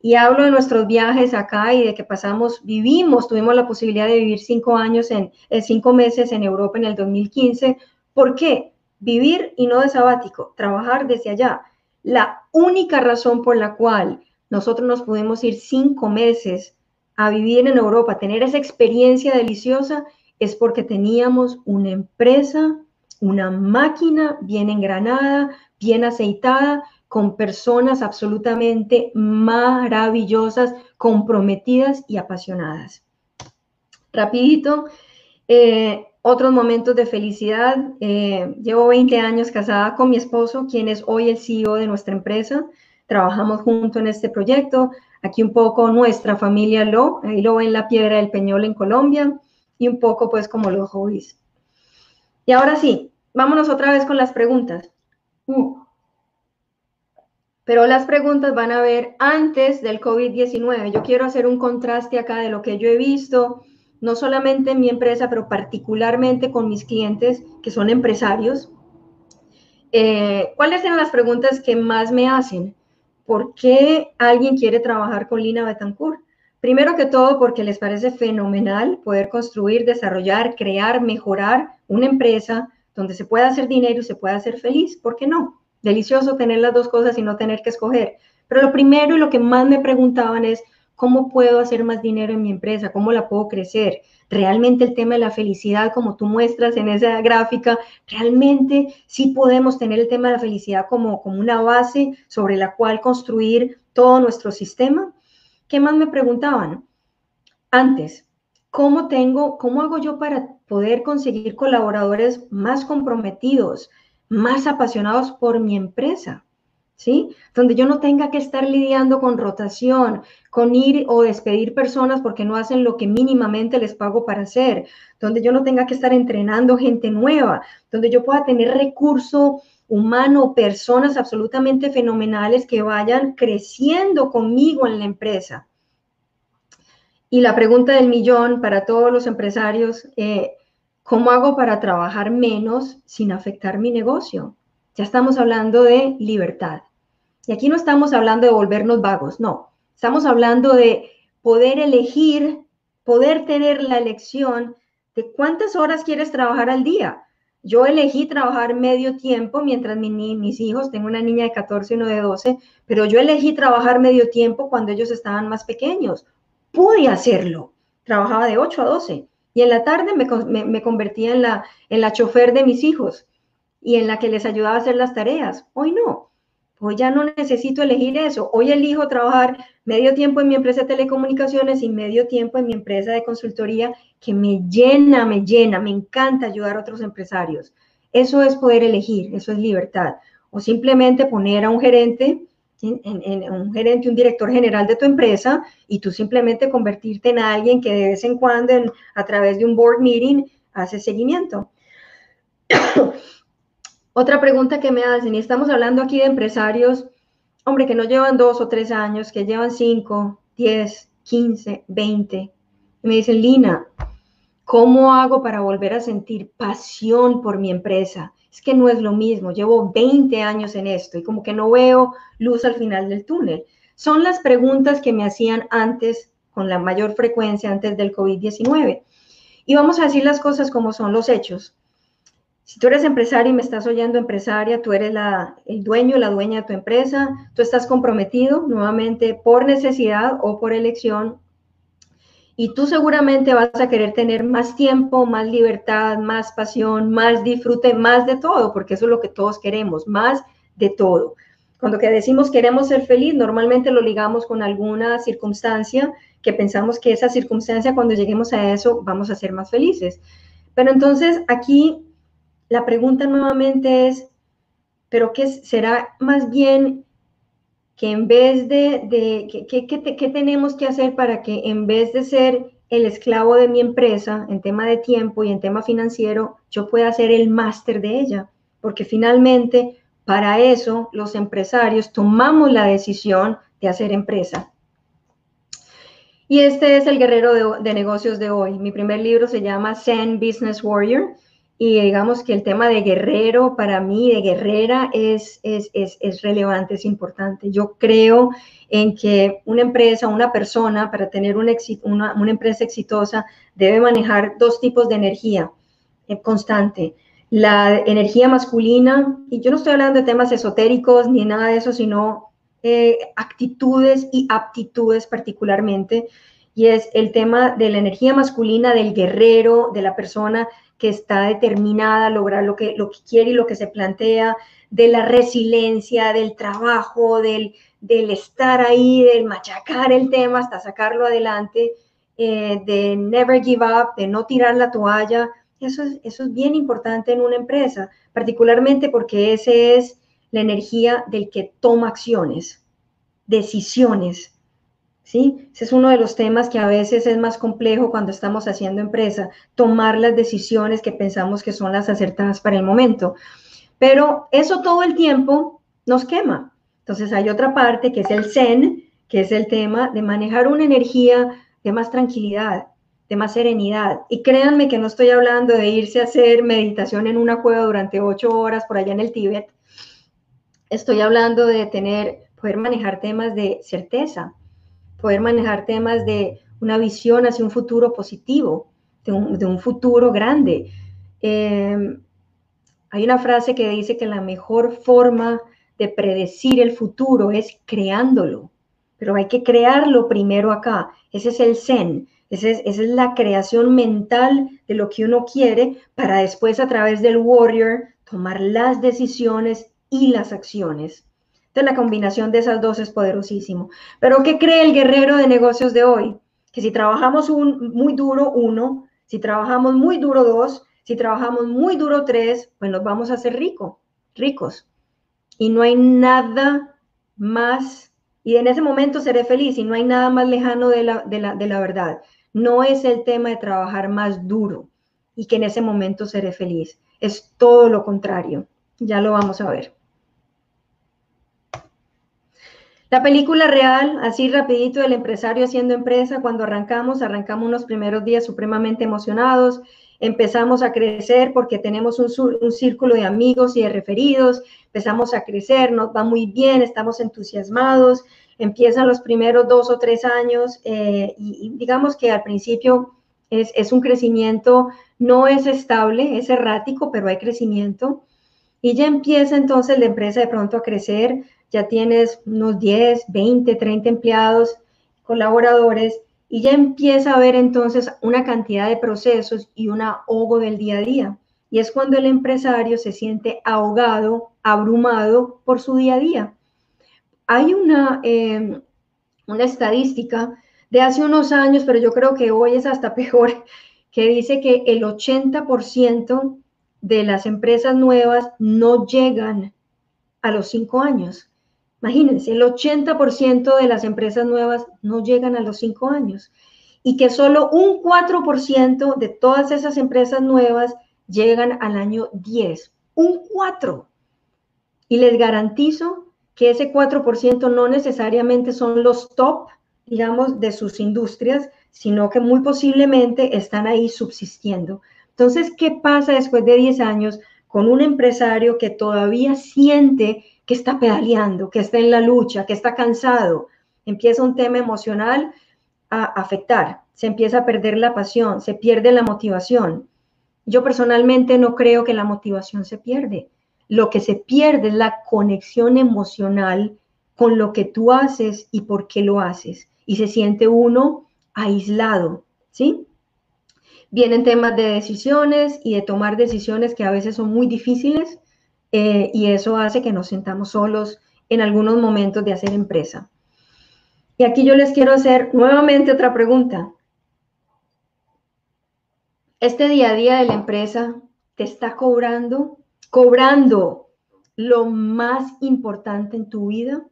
[SPEAKER 2] y hablo de nuestros viajes acá y de que pasamos, vivimos, tuvimos la posibilidad de vivir cinco años en, eh, cinco meses en Europa en el 2015. ¿Por qué? Vivir y no de sabático, trabajar desde allá. La única razón por la cual nosotros nos pudimos ir cinco meses a vivir en Europa, tener esa experiencia deliciosa, es porque teníamos una empresa, una máquina bien engranada, bien aceitada, con personas absolutamente maravillosas, comprometidas y apasionadas. Rapidito, eh, otros momentos de felicidad. Eh, llevo 20 años casada con mi esposo, quien es hoy el CEO de nuestra empresa. Trabajamos juntos en este proyecto. Aquí un poco nuestra familia lo, ahí lo en la Piedra del Peñol en Colombia y un poco pues como los hobbies. Y ahora sí, vámonos otra vez con las preguntas. Uh. Pero las preguntas van a ver antes del COVID-19. Yo quiero hacer un contraste acá de lo que yo he visto, no solamente en mi empresa, pero particularmente con mis clientes que son empresarios. Eh, ¿Cuáles son las preguntas que más me hacen? ¿Por qué alguien quiere trabajar con Lina Betancourt? Primero que todo, porque les parece fenomenal poder construir, desarrollar, crear, mejorar una empresa donde se pueda hacer dinero y se pueda hacer feliz. ¿Por qué no? delicioso tener las dos cosas y no tener que escoger. Pero lo primero y lo que más me preguntaban es, ¿Cómo puedo hacer más dinero en mi empresa? ¿Cómo la puedo crecer? Realmente el tema de la felicidad, como tú muestras en esa gráfica, realmente sí podemos tener el tema de la felicidad como, como una base sobre la cual construir todo nuestro sistema. ¿Qué más me preguntaban? Antes, ¿cómo tengo, cómo hago yo para poder conseguir colaboradores más comprometidos, más apasionados por mi empresa? ¿sí? Donde yo no tenga que estar lidiando con rotación, con ir o despedir personas porque no hacen lo que mínimamente les pago para hacer, donde yo no tenga que estar entrenando gente nueva, donde yo pueda tener recurso humano, personas absolutamente fenomenales que vayan creciendo conmigo en la empresa. Y la pregunta del millón para todos los empresarios, eh, ¿cómo hago para trabajar menos sin afectar mi negocio? Ya estamos hablando de libertad. Y aquí no estamos hablando de volvernos vagos, no. Estamos hablando de poder elegir, poder tener la elección de cuántas horas quieres trabajar al día. Yo elegí trabajar medio tiempo mientras mis hijos, tengo una niña de 14 y uno de 12, pero yo elegí trabajar medio tiempo cuando ellos estaban más pequeños. Pude hacerlo. Trabajaba de 8 a 12 y en la tarde me, me convertía en la, en la chofer de mis hijos y en la que les ayudaba a hacer las tareas. Hoy no. Hoy ya no necesito elegir eso. Hoy elijo trabajar medio tiempo en mi empresa de telecomunicaciones y medio tiempo en mi empresa de consultoría que me llena, me llena, me encanta ayudar a otros empresarios. Eso es poder elegir, eso es libertad. O simplemente poner a un gerente, en, un gerente, un director general de tu empresa y tú simplemente convertirte en alguien que de vez en cuando a través de un board meeting hace seguimiento. Otra pregunta que me hacen, y estamos hablando aquí de empresarios, hombre, que no llevan dos o tres años, que llevan cinco, diez, quince, veinte. Y me dicen, Lina, ¿cómo hago para volver a sentir pasión por mi empresa? Es que no es lo mismo, llevo 20 años en esto y como que no veo luz al final del túnel. Son las preguntas que me hacían antes, con la mayor frecuencia antes del COVID-19. Y vamos a decir las cosas como son los hechos. Si tú eres empresario y me estás oyendo empresaria, tú eres la, el dueño, la dueña de tu empresa, tú estás comprometido nuevamente por necesidad o por elección y tú seguramente vas a querer tener más tiempo, más libertad, más pasión, más disfrute, más de todo, porque eso es lo que todos queremos, más de todo. Cuando que decimos queremos ser feliz, normalmente lo ligamos con alguna circunstancia que pensamos que esa circunstancia, cuando lleguemos a eso, vamos a ser más felices. Pero entonces aquí la pregunta nuevamente es, ¿pero qué será más bien que en vez de, ¿qué, tenemos que hacer para que en vez de ser el esclavo de mi empresa en tema de tiempo y en tema financiero, yo pueda ser el máster de ella? Porque finalmente, para eso, los empresarios tomamos la decisión de hacer empresa. Y este es el guerrero de, de negocios de hoy. Mi primer libro se llama Zen Business Warrior y digamos que el tema de guerrero para mí, de guerrera, es, es, es, es, relevante, es importante. Yo creo en que una empresa, una persona, para tener un una, una, empresa exitosa, debe manejar dos tipos de energía eh, constante. La energía masculina, y yo no estoy hablando de temas esotéricos ni nada de eso, sino eh, actitudes y aptitudes particularmente, y es el tema de la energía masculina, del guerrero, de la persona que está determinada a lograr lo que, lo que quiere y lo que se plantea, de la resiliencia, del trabajo, del, del estar ahí, del machacar el tema hasta sacarlo adelante, eh, de never give up, de no tirar la toalla. Eso es, eso es bien importante en una empresa, particularmente porque ese es la energía del que toma acciones, decisiones, ¿sí? Ese es uno de los temas que a veces es más complejo cuando estamos haciendo empresa, tomar las decisiones que pensamos que son las acertadas para el momento. Pero eso todo el tiempo nos quema. Entonces hay otra parte que es el zen, que es el tema de manejar una energía de más tranquilidad, de más serenidad. Y créanme que no estoy hablando de irse a hacer meditación en una cueva durante ocho horas por allá en el Tíbet. Estoy hablando de tener, poder manejar temas de certeza, poder manejar temas de una visión hacia un futuro positivo, de un, futuro grande. Em, hay una frase que dice que la mejor forma de predecir el futuro es creándolo. pero hay que crearlo primero acá. Ese es el zen, esa es, esa es la creación mental de lo que uno quiere para después a través del warrior tomar las decisiones y las acciones. Entonces la combinación de esas dos es poderosísimo. Pero ¿qué cree el guerrero de negocios de hoy? Que si trabajamos un, muy duro, uno, si trabajamos muy duro, dos, si trabajamos muy duro, tres, pues nos vamos a hacer rico, ricos. Y no hay nada más, y en ese momento seré feliz, y no hay nada más lejano de la, de la, de la verdad. No es el tema de trabajar más duro y que en ese momento seré feliz. Es todo lo contrario. Ya lo vamos a ver. La película real, así rapidito, del empresario haciendo empresa, cuando arrancamos, arrancamos unos primeros días supremamente emocionados, empezamos a crecer porque tenemos un, círculo de amigos y de referidos, empezamos a crecer, nos va muy bien, estamos entusiasmados, empiezan los primeros dos o tres años eh, y, digamos que al principio es, un crecimiento, no es estable, es errático, pero hay crecimiento. Y ya empieza entonces la empresa de pronto a crecer, ya tienes unos 10, 20, 30 empleados, colaboradores, y ya empieza a haber entonces una cantidad de procesos y un ahogo del día a día. Y es cuando el empresario se siente ahogado, abrumado por su día a día. Hay una, em, una estadística de hace unos años, pero yo creo que hoy es hasta peor, que dice que el 80% de las empresas nuevas no llegan a los cinco años. Imagínense, el 80% de las empresas nuevas no llegan a los cinco años y que solo un 4% de todas esas empresas nuevas llegan al año 10. Un 4. Y les garantizo que ese 4% no necesariamente son los top, digamos, de sus industrias, sino que muy posiblemente están ahí subsistiendo. Entonces, ¿qué pasa después de 10 años con un empresario que todavía siente que está pedaleando, que está en la lucha, que está cansado, empieza un tema emocional a afectar, se empieza a perder la pasión, se pierde la motivación. Yo personalmente no creo que la motivación se pierde. Lo que se pierde es la conexión emocional con lo que tú haces y por qué lo haces. Y se siente uno aislado, ¿sí? Vienen temas de decisiones y de tomar decisiones que a veces son muy difíciles eh, y eso hace que nos sintamos solos en algunos momentos de hacer empresa. Y aquí yo les quiero hacer nuevamente otra pregunta. Este día a día de la empresa te está cobrando, cobrando lo más importante en tu vida.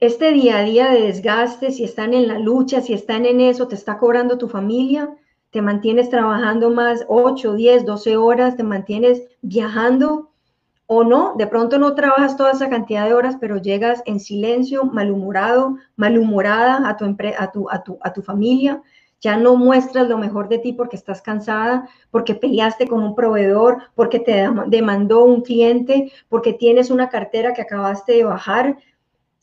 [SPEAKER 2] Este día a día de desgaste, si están en la lucha, si están en eso, te está cobrando tu familia, te mantienes trabajando más 8, 10, 12 horas, te mantienes viajando o no, de pronto no trabajas toda esa cantidad de horas, pero llegas en silencio, malhumorado, malhumorada a tu, a tu, a tu, a tu familia, ya no muestras lo mejor de ti porque estás cansada, porque peleaste con un proveedor, porque te demandó un cliente, porque tienes una cartera que acabaste de bajar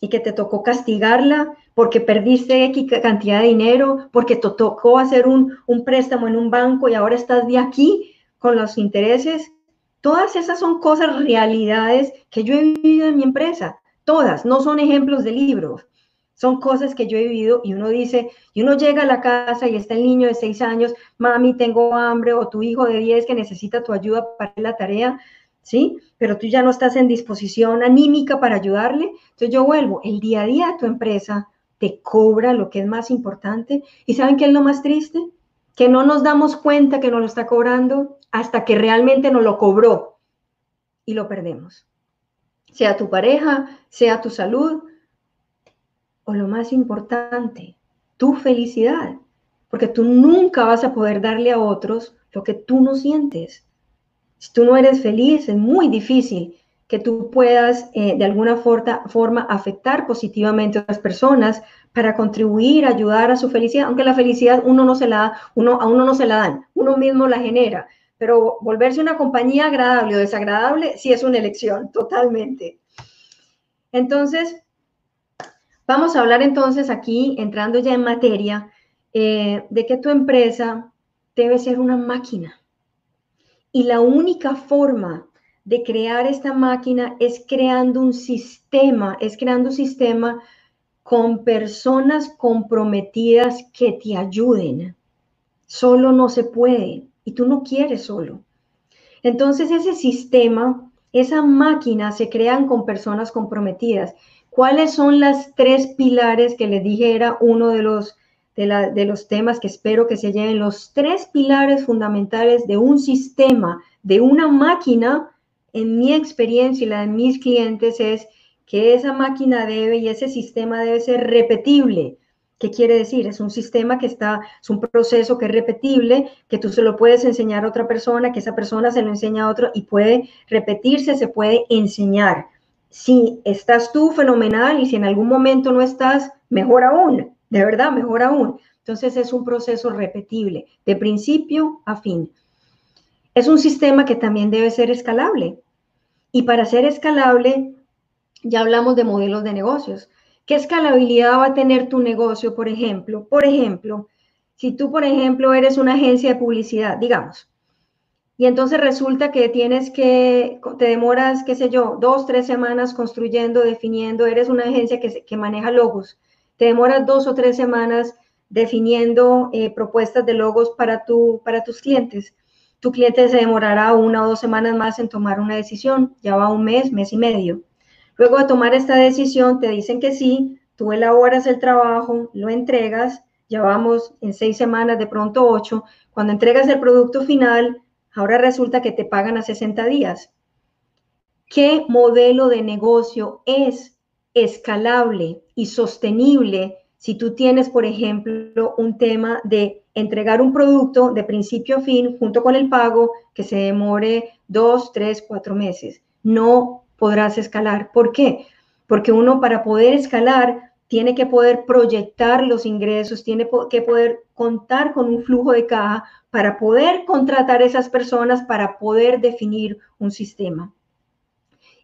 [SPEAKER 2] y que te tocó castigarla, porque perdiste X cantidad de dinero, porque te tocó hacer un, préstamo en un banco y ahora estás de aquí con los intereses. Todas esas son cosas, realidades que yo he vivido en mi empresa. Todas, no son ejemplos de libros. Son cosas que yo he vivido y uno dice, y uno llega a la casa y está el niño de seis años, mami, tengo hambre, o tu hijo de diez que necesita tu ayuda para la tarea, ¿sí? Pero tú ya no estás en disposición anímica para ayudarle. Entonces yo vuelvo, el día a día tu empresa te cobra lo que es más importante. ¿Y saben qué es lo más triste? Que no nos damos cuenta que nos lo está cobrando hasta que realmente nos lo cobró y lo perdemos. Sea tu pareja, sea tu salud o lo más importante, tu felicidad. Porque tú nunca vas a poder darle a otros lo que tú no sientes. Si tú no eres feliz, es muy difícil que tú puedas eh, de alguna forma, afectar positivamente a otras personas para contribuir, ayudar a su felicidad, aunque la felicidad uno no se la da, uno, a uno no se la dan, uno mismo la genera, pero volverse una compañía agradable o desagradable sí es una elección, totalmente. Entonces, vamos a hablar entonces aquí, entrando ya en materia, eh, de que tu empresa debe ser una máquina. Y la única forma de crear esta máquina es creando un sistema, es creando un sistema con personas comprometidas que te ayuden. Solo no se puede y tú no quieres solo. Entonces ese sistema, esa máquina se crean con personas comprometidas. ¿Cuáles son las tres pilares que les dije era uno de los, de, los temas que espero que se lleven? Los tres pilares fundamentales de un sistema, de una máquina, en mi experiencia y la de mis clientes es que esa máquina debe y ese sistema debe ser repetible. ¿Qué quiere decir? Es un sistema que está, es un proceso que es repetible, que tú se lo puedes enseñar a otra persona, que esa persona se lo enseña a otro y puede repetirse, se puede enseñar. Si estás tú, fenomenal, y si en algún momento no estás, mejor aún, de verdad, mejor aún. Entonces es un proceso repetible, de principio a fin. Es un sistema que también debe ser escalable. Y para ser escalable, ya hablamos de modelos de negocios. ¿Qué escalabilidad va a tener tu negocio, por ejemplo? Por ejemplo, si tú, por ejemplo, eres una agencia de publicidad, digamos, y entonces resulta que tienes que, te demoras, qué sé yo, dos, tres semanas construyendo, definiendo, eres una agencia que, que maneja logos, te demoras dos o tres semanas definiendo eh, propuestas de logos para, tu, para tus clientes. Tu cliente se demorará una o dos semanas más en tomar una decisión, ya va un mes, mes y medio. Luego de tomar esta decisión, te dicen que sí, tú elaboras el trabajo, lo entregas, ya vamos en seis semanas, de pronto ocho. Cuando entregas el producto final, ahora resulta que te pagan a 60 días. ¿Qué modelo de negocio es escalable y sostenible si tú tienes, por ejemplo, un tema de entregar un producto de principio a fin junto con el pago que se demore dos, tres, cuatro meses? No podrás escalar. ¿Por qué? Porque uno para poder escalar tiene que poder proyectar los ingresos, tiene que poder contar con un flujo de caja para poder contratar a esas personas, para poder definir un sistema.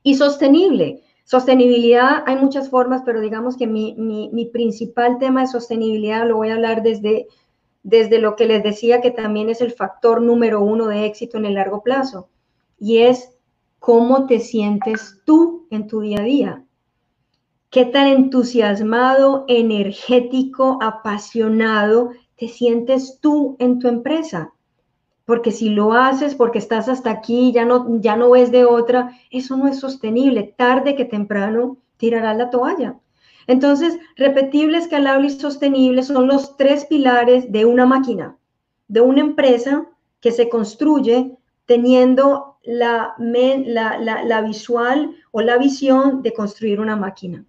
[SPEAKER 2] Y sostenible. Sostenibilidad, hay muchas formas, pero digamos que mi, principal tema de sostenibilidad lo voy a hablar desde, desde lo que les decía que también es el factor número uno de éxito en el largo plazo. Y es cómo te sientes tú en tu día a día. ¿Qué tan entusiasmado, energético, apasionado te sientes tú en tu empresa? Porque si lo haces porque estás hasta aquí, ya no, ya no ves de otra, eso no es sostenible. Tarde que temprano tirarás la toalla. Entonces, repetible, escalable y sostenible son los tres pilares de una máquina, de una empresa que se construye teniendo la, la, visual o la visión de construir una máquina.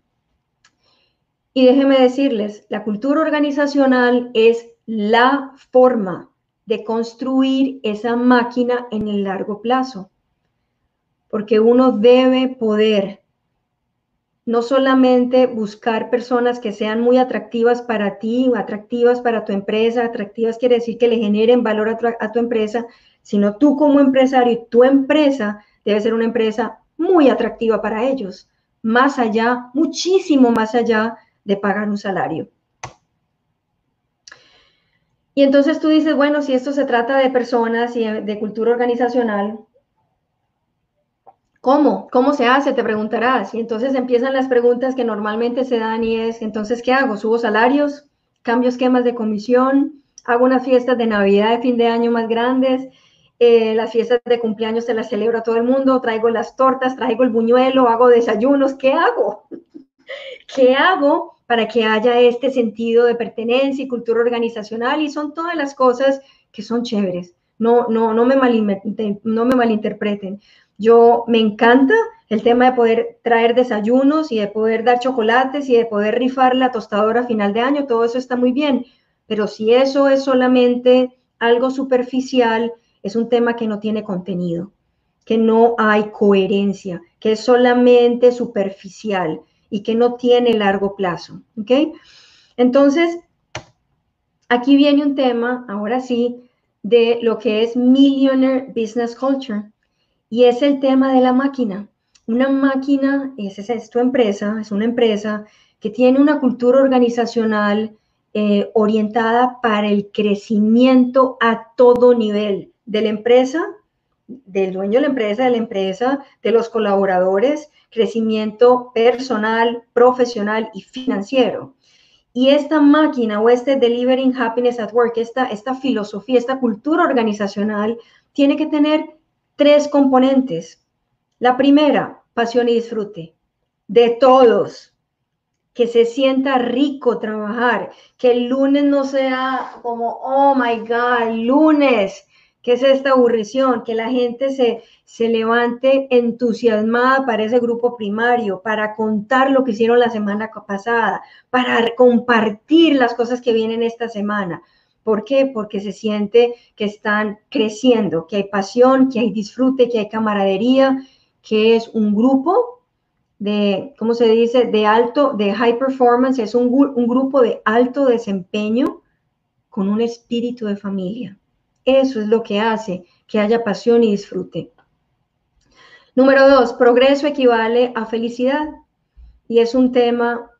[SPEAKER 2] Y déjenme decirles, la cultura organizacional es la forma de construir esa máquina en el largo plazo. Porque uno debe poder no solamente buscar personas que sean muy atractivas para ti, atractivas para tu empresa, atractivas quiere decir que le generen valor a tu empresa, sino tú como empresario y tu empresa debe ser una empresa muy atractiva para ellos, más allá, muchísimo más allá de pagar un salario. Y entonces tú dices, bueno, si esto se trata de personas y de cultura organizacional, ¿cómo? ¿Cómo se hace? Te preguntarás. Y entonces empiezan las preguntas que normalmente se dan y es, entonces, ¿qué hago? ¿Subo salarios? ¿Cambio esquemas de comisión? ¿Hago unas fiestas de Navidad de fin de año más grandes? Eh, las fiestas de cumpleaños se las celebra todo el mundo, traigo las tortas, traigo el buñuelo, hago desayunos, ¿qué hago? ¿Qué hago para que haya este sentido de pertenencia y cultura organizacional? Y son todas las cosas que son chéveres. No, no, no, me, no me malinterpreten. Yo me encanta el tema de poder traer desayunos y de poder dar chocolates y de poder rifar la tostadora a final de año, todo eso está muy bien. Pero si eso es solamente algo superficial, es un tema que no tiene contenido, que no hay coherencia, que es solamente superficial y que no tiene largo plazo. ¿Ok? Entonces, aquí viene un tema, ahora sí, de lo que es Millionaire Business Culture y es el tema de la máquina. Una máquina, esa es tu empresa, es una empresa que tiene una cultura organizacional eh, orientada para el crecimiento a todo nivel, de la empresa del dueño de la empresa, de la empresa, de los colaboradores, crecimiento personal, profesional y financiero. Y esta máquina o este Delivering Happiness at Work, esta, esta filosofía, esta cultura organizacional, tiene que tener tres componentes. La primera, pasión y disfrute de todos. Que se sienta rico trabajar, que el lunes no sea como, oh my God, lunes, que es esta aburrición, que la gente se, se levante entusiasmada para ese grupo primario, para contar lo que hicieron la semana pasada, para compartir las cosas que vienen esta semana. ¿Por qué? Porque se siente que están creciendo, que hay pasión, que hay disfrute, que hay camaradería, que es un grupo de, ¿cómo se dice?, de alto, de high performance, es un, un grupo de alto desempeño con un espíritu de familia. Eso es lo que hace que haya pasión y disfrute. Número dos, progreso equivale a felicidad. Y es un tema,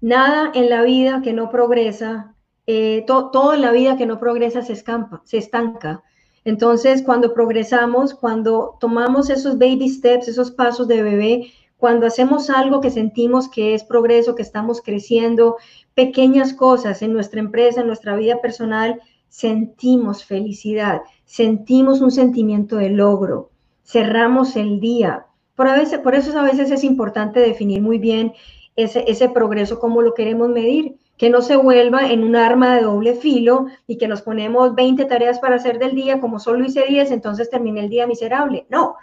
[SPEAKER 2] nada en la vida que no progresa, eh, todo en la vida que no progresa se, escampa, se estanca. Entonces, cuando progresamos, cuando tomamos esos baby steps, esos pasos de bebé, cuando hacemos algo que sentimos que es progreso, que estamos creciendo, pequeñas cosas en nuestra empresa, en nuestra vida personal, sentimos felicidad, sentimos un sentimiento de logro, cerramos el día. Por, a veces, por eso a veces es importante definir muy bien ese, ese progreso, cómo lo queremos medir, que no se vuelva en un arma de doble filo y que nos ponemos 20 tareas para hacer del día, como solo hice 10, entonces terminé el día miserable. No,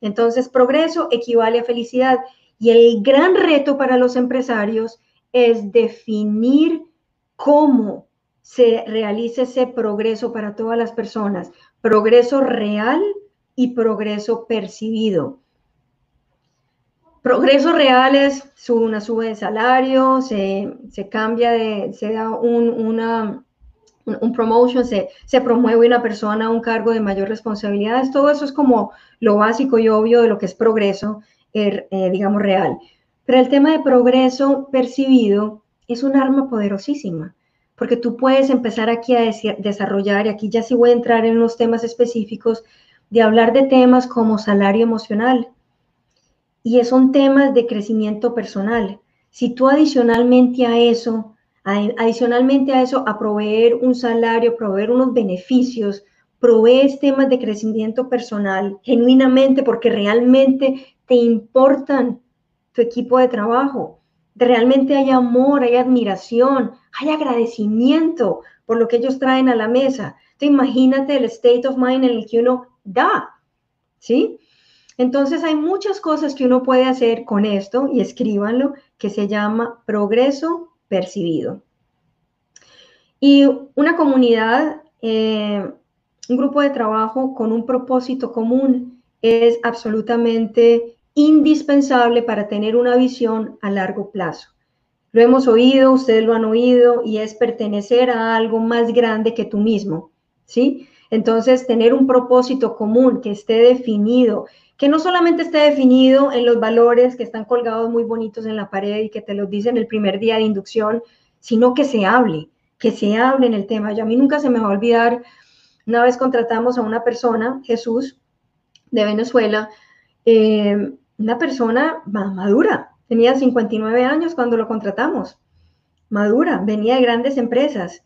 [SPEAKER 2] entonces, progreso equivale a felicidad. Y el gran reto para los empresarios es definir cómo se realiza ese progreso para todas las personas. Progreso real y progreso percibido. Progreso real es una sube de salario, se, cambia de, se da una, un promotion, se, se, promueve una persona a un cargo de mayor responsabilidad. Todo eso es como lo básico y obvio de lo que es progreso, er, eh, digamos, real. Pero el tema de progreso percibido es un arma poderosísima, porque tú puedes empezar aquí a desarrollar, y aquí ya sí voy a entrar en unos temas específicos, de hablar de temas como salario emocional. Y son temas de crecimiento personal. Si tú adicionalmente a eso Adicionalmente a eso, a proveer un salario, proveer unos beneficios, provees temas de crecimiento personal genuinamente porque realmente te importan tu equipo de trabajo. Realmente hay amor, hay admiración, hay agradecimiento por lo que ellos traen a la mesa. Entonces, imagínate el state of mind en el que uno da, ¿sí? Entonces hay muchas cosas que uno puede hacer con esto y escríbanlo, que se llama progreso percibido. Y una comunidad, eh, un grupo de trabajo con un propósito común es absolutamente indispensable para tener una visión a largo plazo. Lo hemos oído, ustedes lo han oído, y es pertenecer a algo más grande que tú mismo, ¿sí? Entonces, tener un propósito común que esté definido, que no solamente esté definido en los valores que están colgados muy bonitos en la pared y que te los dicen el primer día de inducción, sino que se hable, que se hable en el tema. Yo a mí nunca se me va a olvidar, una vez contratamos a una persona, Jesús, de Venezuela, eh, una persona madura, tenía 59 años cuando lo contratamos, madura, venía de grandes empresas.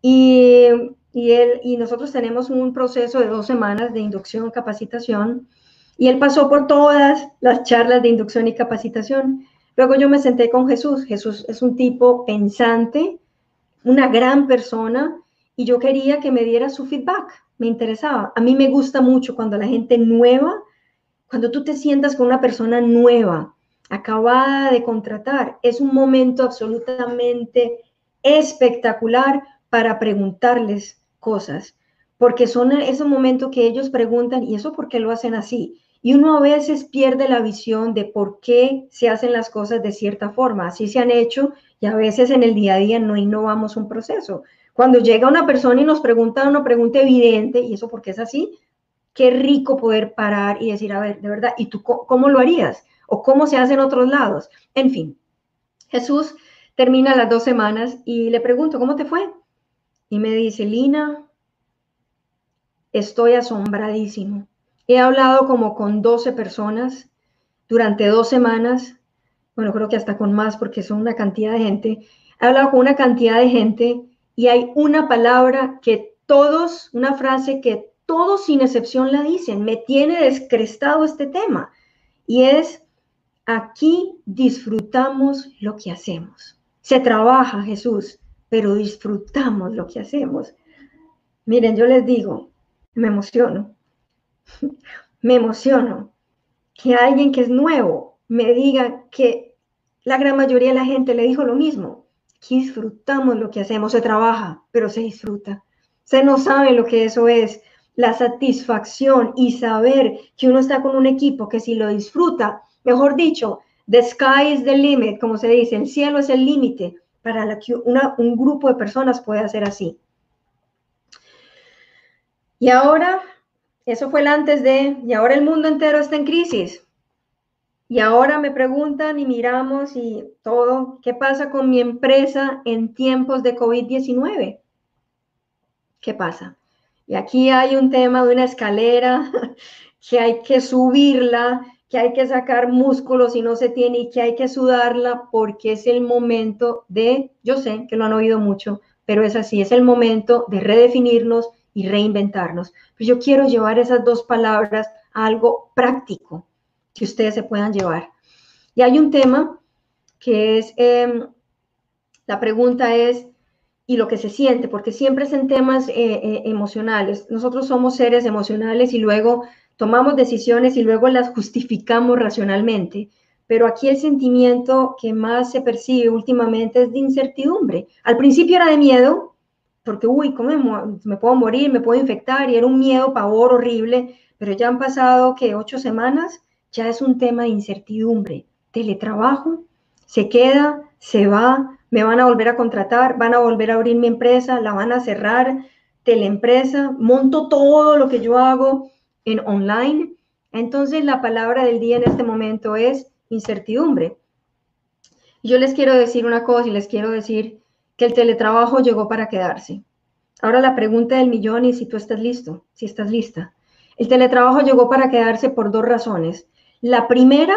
[SPEAKER 2] Y, y, él, y nosotros tenemos un proceso de dos semanas de inducción, capacitación, y él pasó por todas las charlas de inducción y capacitación. Luego yo me senté con Jesús. Jesús es un tipo pensante, una gran persona, y yo quería que me diera su feedback. Me interesaba. A mí me gusta mucho cuando la gente nueva, cuando tú te sientas con una persona nueva, acabada de contratar, es un momento absolutamente espectacular para preguntarles cosas, porque son esos momentos que ellos preguntan, ¿y eso por qué lo hacen así? Y uno a veces pierde la visión de por qué se hacen las cosas de cierta forma. Así se han hecho y a veces en el día a día no innovamos un proceso. Cuando llega una persona y nos pregunta una pregunta evidente, y eso porque es así, qué rico poder parar y decir, a ver, de verdad, ¿y tú cómo lo harías? ¿O cómo se hace en otros lados? En fin, Jesús termina las dos semanas y le pregunto, ¿cómo te fue? Y me dice, Lina, estoy asombradísimo He hablado como con 12 personas durante dos semanas, bueno, creo que hasta con más porque son una cantidad de gente. He hablado con una cantidad de gente y hay una palabra que todos, una frase que todos sin excepción la dicen, me tiene descrestado este tema y es, aquí disfrutamos lo que hacemos. Se trabaja, Jesús, pero disfrutamos lo que hacemos. Miren, yo les digo, me emociono, me emociono que alguien que es nuevo me diga que la gran mayoría de la gente le dijo lo mismo. Aquí disfrutamos lo que hacemos, se trabaja, pero se disfruta. Se no sabe lo que eso es, la satisfacción y saber que uno está con un equipo que si lo disfruta, mejor dicho, the sky is the limit, como se dice, el cielo es el límite para la que un grupo de personas puede hacer así. Y ahora, eso fue el antes de, y ahora el mundo entero está en crisis. Y ahora me preguntan y miramos y todo, ¿qué pasa con mi empresa en tiempos de COVID-19? ¿Qué pasa? Y aquí hay un tema de una escalera que hay que subirla, que hay que sacar músculos y no se tiene y que hay que sudarla porque es el momento de, yo sé que lo han oído mucho, pero es así, es el momento de redefinirnos y reinventarnos. Pues yo quiero llevar esas dos palabras a algo práctico que ustedes se puedan llevar. Y hay un tema que es, em, la pregunta es, y lo que se siente, porque siempre es en temas eh, eh, emocionales. Nosotros somos seres emocionales y luego tomamos decisiones y luego las justificamos racionalmente. Pero aquí el sentimiento que más se percibe últimamente es de incertidumbre. Al principio era de miedo, porque, uy, ¿cómo me, puedo morir? Me puedo infectar y era un miedo, pavor horrible, pero ya han pasado que ocho semanas, ya es un tema de incertidumbre. Teletrabajo, se queda, se va, me van a volver a contratar, van a volver a abrir mi empresa, la van a cerrar, teleempresa, monto todo lo que yo hago en online. Entonces la palabra del día en este momento es incertidumbre. Yo les quiero decir una cosa y les quiero decir que el teletrabajo llegó para quedarse. Ahora la pregunta del millón es si tú estás listo, si estás lista. El teletrabajo llegó para quedarse por dos razones. La primera,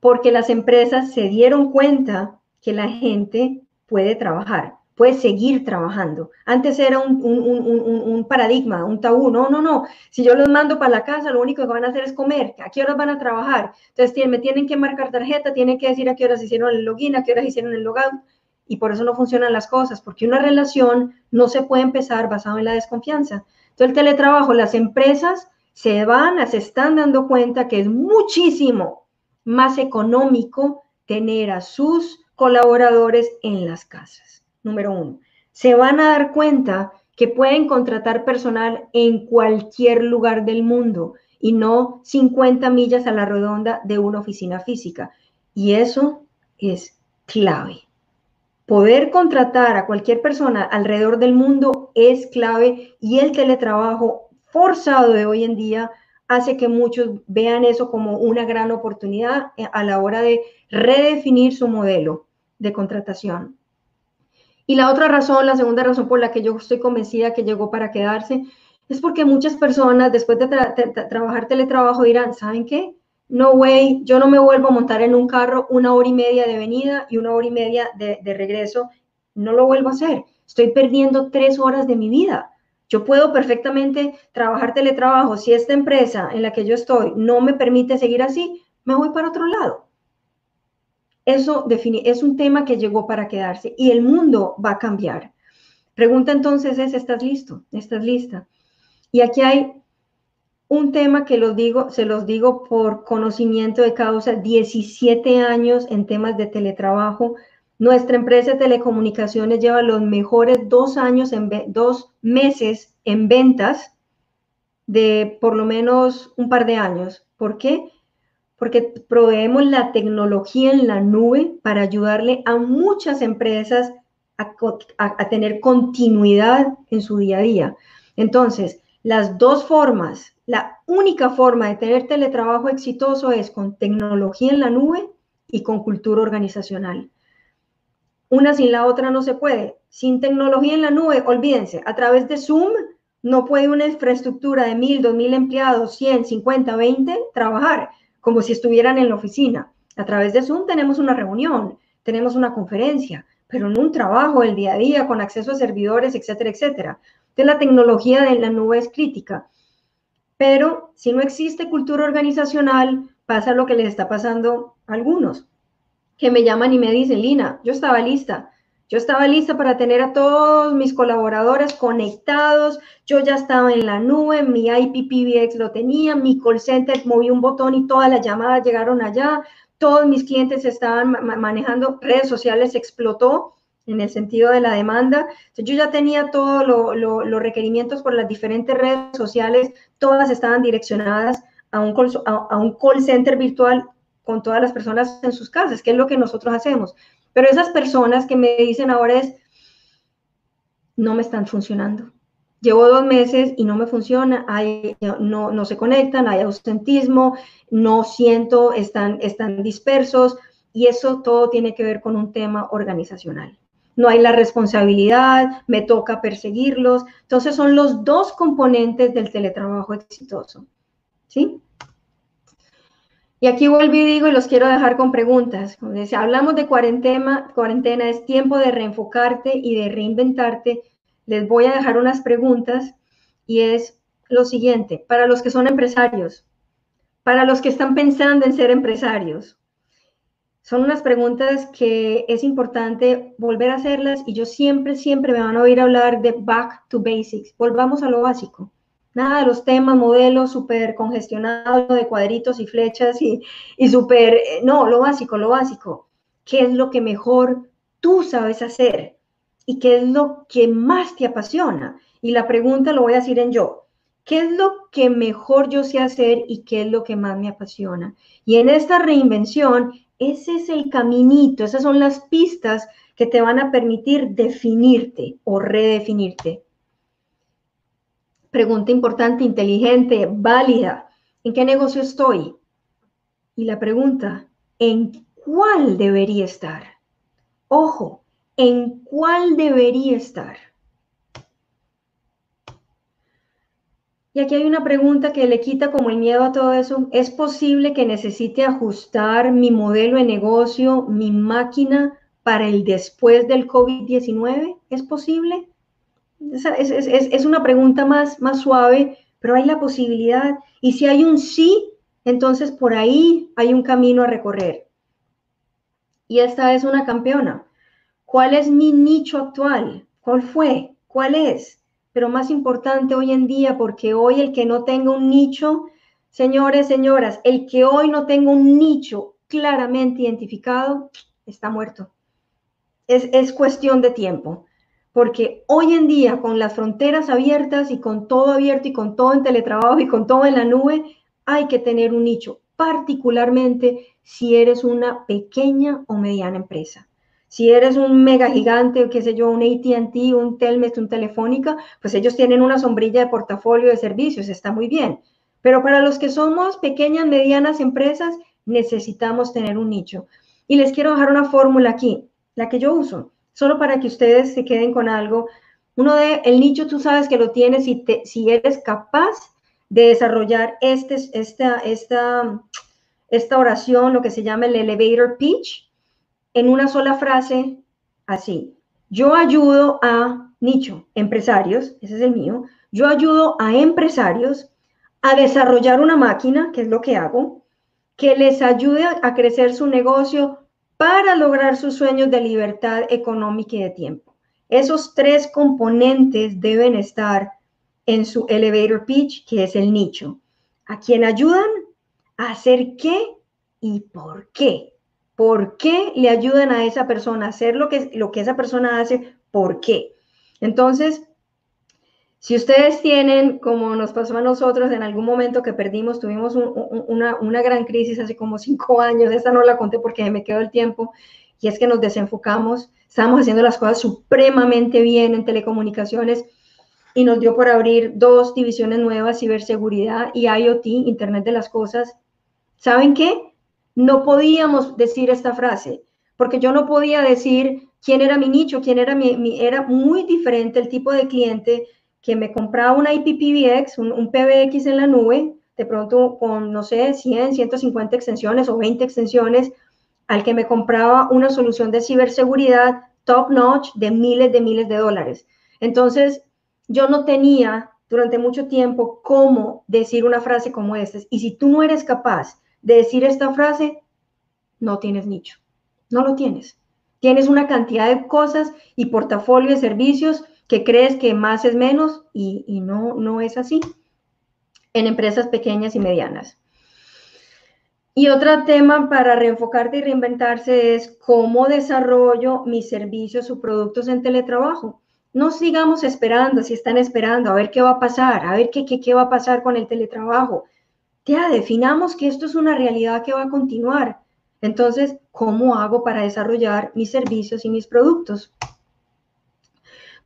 [SPEAKER 2] porque las empresas se dieron cuenta que la gente puede trabajar, puede seguir trabajando. Antes era un, un, paradigma, un tabú. No, no, no. Si yo los mando para la casa, lo único que van a hacer es comer. ¿A qué horas van a trabajar? Entonces me tienen que marcar tarjeta, tienen que decir a qué horas hicieron el login, a qué horas hicieron el logout y por eso no funcionan las cosas, porque una relación no se puede empezar basado en la desconfianza. Entonces el teletrabajo, las empresas se van, se están dando cuenta que es muchísimo más económico tener a sus colaboradores en las casas. Número uno, se van a dar cuenta que pueden contratar personal en cualquier lugar del mundo y no 50 millas a la redonda de una oficina física. Y eso es clave. Poder contratar a cualquier persona alrededor del mundo es clave y el teletrabajo forzado de hoy en día hace que muchos vean eso como una gran oportunidad eh, a la hora de redefinir su modelo de contratación. Y la otra razón, la segunda razón por la que yo estoy convencida que llegó para quedarse, es porque muchas personas después de trabajar teletrabajo dirán, ¿saben qué? no way, yo no me vuelvo a montar en un carro una hora y media de venida y una hora y media de, regreso, no lo vuelvo a hacer. Estoy perdiendo tres horas de mi vida. Yo puedo perfectamente trabajar teletrabajo. Si esta empresa en la que yo estoy no me permite seguir así, me voy para otro lado. Eso es un tema que llegó para quedarse y el mundo va a cambiar. Pregunta entonces es, ¿estás listo? ¿Estás lista? Y aquí hay un tema que los digo, se los digo por conocimiento de causa, 17 años en temas de teletrabajo. Nuestra empresa de telecomunicaciones lleva los mejores dos años, en dos meses en ventas de por lo menos un par de años. ¿Por qué? Porque proveemos la tecnología en la nube para ayudarle a muchas empresas a, a tener continuidad en su día a día. Entonces, las dos formas la única forma de tener teletrabajo exitoso es con tecnología en la nube y con cultura organizacional. Una sin la otra no se puede. Sin tecnología en la nube, olvídense, a través de Zoom No puede una infraestructura de mil, dos mil empleados, 100, 50, 20 trabajar como si estuvieran en la oficina. A través de Zoom tenemos una reunión, tenemos una conferencia, pero en un trabajo el día a día con acceso a servidores, etcétera, etcétera. Entonces la tecnología de la nube es crítica. Pero si no existe cultura organizacional, pasa lo que les está pasando a algunos, que me llaman y me dicen, Lina, yo estaba lista, yo estaba lista para tener a todos mis colaboradores conectados, yo ya estaba en la nube, mi IPPBX lo tenía, mi call center moví un botón y todas las llamadas llegaron allá, todos mis clientes estaban manejando, redes sociales explotó en el sentido de la demanda. yo ya tenía todos los requerimientos por las diferentes redes sociales, todas estaban direccionadas a un, a un call center virtual con todas las personas en sus casas, que es lo que nosotros hacemos. Pero esas personas que me dicen ahora es, no me están funcionando. Llevo dos meses y no me funciona, hay, no, no se conectan, hay ausentismo, no siento, están, están dispersos y eso todo tiene que ver con un tema organizacional. No hay la responsabilidad, me toca perseguirlos. Entonces son los dos componentes del teletrabajo exitoso. ¿Sí? Y aquí y digo, y los quiero dejar con preguntas. Como si hablamos de cuarentena, cuarentena, es tiempo de reenfocarte y de reinventarte. Les voy a dejar unas preguntas y es lo siguiente, para los que son empresarios, para los que están pensando en ser empresarios, son unas preguntas que es importante volver a hacerlas y yo siempre, siempre me van a oír hablar de back to basics. Volvamos a lo básico. Nada de los temas, modelos súper congestionados de cuadritos y flechas y, y súper, eh, no, lo básico, lo básico. ¿Qué es lo que mejor tú sabes hacer? ¿Y qué es lo que más te apasiona? Y la pregunta lo voy a decir en yo. ¿Qué es lo que mejor yo sé hacer y qué es lo que más me apasiona? Y en esta reinvención, ese es el caminito, esas son las pistas que te van a permitir definirte o redefinirte. Pregunta importante, inteligente, válida. ¿En qué negocio estoy? Y la pregunta, ¿en cuál debería estar? Ojo, ¿en cuál debería estar? Y aquí hay una pregunta que le quita como el miedo a todo eso. ¿Es posible que necesite ajustar mi modelo de negocio, mi máquina para el después del COVID-19? ¿Es posible? Es, una pregunta más, más suave, pero hay la posibilidad. Y si hay un sí, entonces por ahí hay un camino a recorrer. Y esta es una campeona. ¿Cuál es mi nicho actual? ¿Cuál fue? ¿Cuál es? Pero más importante hoy en día, porque hoy el que no tenga un nicho, señores, señoras, el que hoy no tenga un nicho claramente identificado, está muerto. Es, es cuestión de tiempo porque hoy en día con las fronteras abiertas y con todo abierto y con todo en teletrabajo y con todo en la nube, hay que tener un nicho, particularmente si eres una pequeña o mediana empresa. Si eres un mega gigante, qué sé yo, un ATT, un Telmex, un Telefónica, pues ellos tienen una sombrilla de portafolio de servicios, está muy bien. Pero para los que somos pequeñas, medianas empresas, necesitamos tener un nicho. Y les quiero dejar una fórmula aquí, la que yo uso solo para que ustedes se queden con algo. Uno de el nicho tú sabes que lo tienes si, te, si eres capaz de desarrollar este, esta, esta, esta oración, lo que se llama el elevator pitch, en una sola frase, así. Yo ayudo a nicho, empresarios, ese es el mío, yo ayudo a empresarios a desarrollar una máquina, que es lo que hago, que les ayude a crecer su negocio para lograr sus sueños de libertad económica y de tiempo. Esos tres componentes deben estar en su elevator pitch, que es el nicho. ¿A quién ayudan? ¿A hacer qué y por qué? ¿Por qué le ayudan a esa persona a hacer lo que, lo que esa persona hace? ¿Por qué? Entonces, si ustedes tienen, como nos pasó a nosotros en algún momento que perdimos, tuvimos una, una, gran crisis hace como cinco años, esta no la conté porque me quedó el tiempo, y es que nos desenfocamos, estábamos haciendo las cosas supremamente bien en telecomunicaciones y nos dio por abrir dos divisiones nuevas, ciberseguridad y IoT, Internet de las Cosas. ¿Saben qué? No podíamos decir esta frase, porque yo no podía decir quién era mi nicho, quién era mi, mi era muy diferente el tipo de cliente, que me compraba una IPPBX, un, un PBX en la nube, de pronto con, no sé, 100, 150 extensiones o 20 extensiones, al que me compraba una solución de ciberseguridad top notch de miles de miles de dólares. Entonces, yo no tenía durante mucho tiempo cómo decir una frase como esta. Y si tú no eres capaz de decir esta frase, no tienes nicho. No lo tienes. Tienes una cantidad de cosas y portafolio de servicios que crees que más es menos y, no, no es así en empresas pequeñas y medianas. Y otro tema para reenfocarte y reinventarse es cómo desarrollo mis servicios o productos en teletrabajo. No sigamos esperando, si están esperando, a ver qué va a pasar, a ver qué, qué, qué va a pasar con el teletrabajo. Ya definamos que esto es una realidad que va a continuar. Entonces, ¿cómo hago para desarrollar mis servicios y mis productos?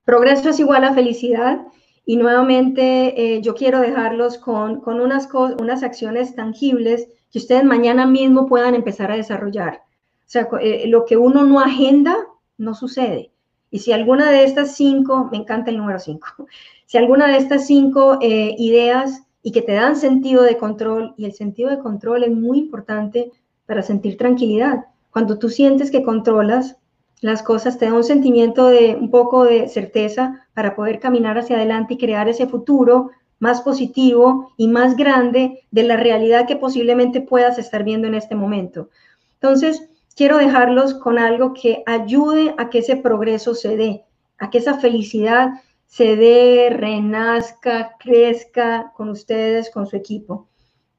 [SPEAKER 2] Progreso es igual a felicidad y nuevamente eh, yo quiero dejarlos con, con unas, unas acciones tangibles que ustedes mañana mismo puedan empezar a desarrollar. O sea, eh, lo que uno no agenda no sucede. Y si alguna de estas cinco, me encanta el número cinco, si alguna de estas cinco eh, ideas y que te dan sentido de control, y el sentido de control es muy importante para sentir tranquilidad. Cuando tú sientes que controlas las cosas, te da un sentimiento de un poco de certeza para poder caminar hacia adelante y crear ese futuro más positivo y más grande de la realidad que posiblemente puedas estar viendo en este momento. Entonces, quiero dejarlos con algo que ayude a que ese progreso se dé, a que esa felicidad se dé, renazca, crezca con ustedes, con su equipo.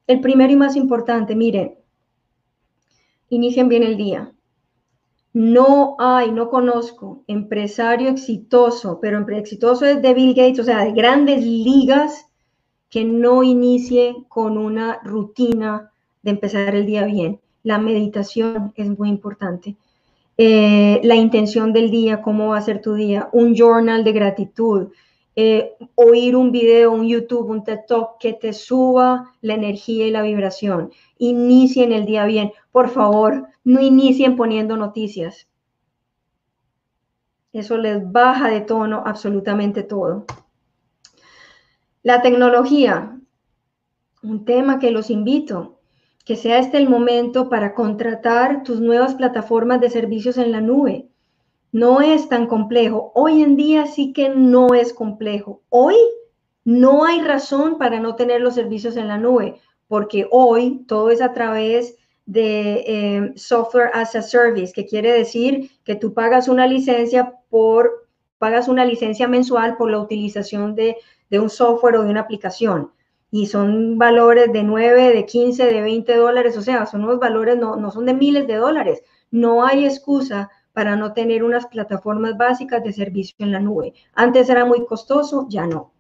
[SPEAKER 2] El primero y más importante, miren, inicien bien el día. No hay, no conozco empresario exitoso, pero exitoso es de Bill Gates, o sea, de grandes ligas, que no inicie con una rutina de empezar el día bien. La meditación es muy importante. Eh, la intención del día, cómo va a ser tu día, un journal de gratitud, eh, oír un video, un YouTube, un TED Talk que te suba la energía y la vibración. Inicien el día bien. Por favor, no inicien poniendo noticias. Eso les baja de tono absolutamente todo. La tecnología, un tema que los invito que sea este el momento para contratar tus nuevas plataformas de servicios en la nube. No es tan complejo. Hoy en día sí que no es complejo. Hoy no hay razón para no tener los servicios en la nube, porque hoy todo es a través de eh, software as a service, que quiere decir que tú pagas una licencia por, pagas una licencia mensual por la utilización de, de un software o de una aplicación y son valores de 9, de 15, de 20 dólares, o sea, son unos valores, no, no son de miles de dólares. No hay excusa para no tener unas plataformas básicas de servicio en la nube. Antes era muy costoso, ya no.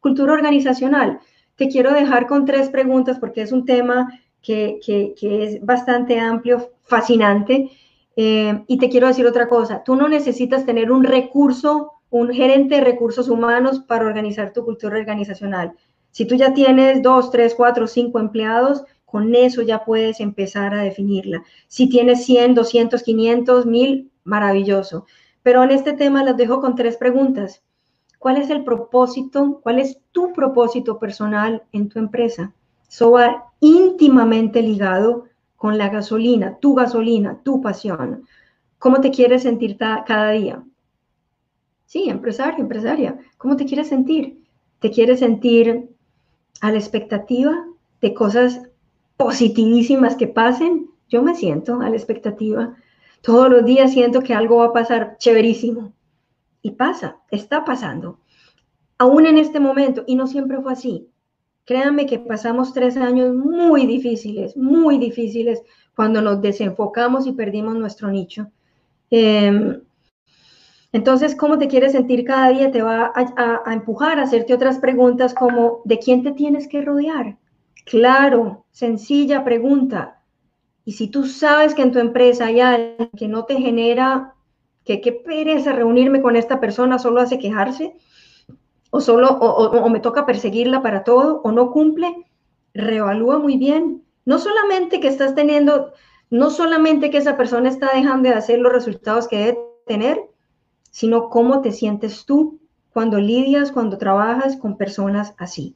[SPEAKER 2] Cultura organizacional. Te quiero dejar con tres preguntas porque es un tema que, es bastante amplio, fascinante. Eh, y te quiero decir otra cosa, tú no necesitas tener un recurso, un gerente de recursos humanos para organizar tu cultura organizacional. Si tú ya tienes dos, tres, cuatro, cinco empleados, con eso ya puedes empezar a definirla. Si tienes 100, 200, 500, 1000, maravilloso. Pero en este tema las dejo con tres preguntas. ¿Cuál es el propósito? ¿Cuál es tu propósito personal en tu empresa? Eso va íntimamente ligado con la gasolina, tu gasolina, tu pasión. ¿Cómo te quieres sentir cada día? Sí, empresario, empresaria. ¿Cómo te quieres sentir? ¿Te quieres sentir a la expectativa de cosas positivísimas que pasen, yo me siento a la expectativa. Todos los días siento que algo va a pasar chéverísimo. Y pasa, está pasando. Aún en este momento, y no siempre fue así. Créanme que pasamos tres años muy difíciles, muy difíciles, cuando nos desenfocamos y perdimos nuestro nicho. Eh, entonces, cómo te quieres sentir cada día te va a, empujar a hacerte otras preguntas como, ¿de quién te tienes que rodear? Claro, sencilla pregunta. Y si tú sabes que en tu empresa hay alguien que no te genera, que qué pereza reunirme con esta persona, solo hace quejarse, o solo, o, me toca perseguirla para todo, o no cumple, reevalúa muy bien. No solamente que estás teniendo, no solamente que esa persona está dejando de hacer los resultados que debe tener, sino cómo te sientes tú cuando lidias, cuando trabajas con personas así.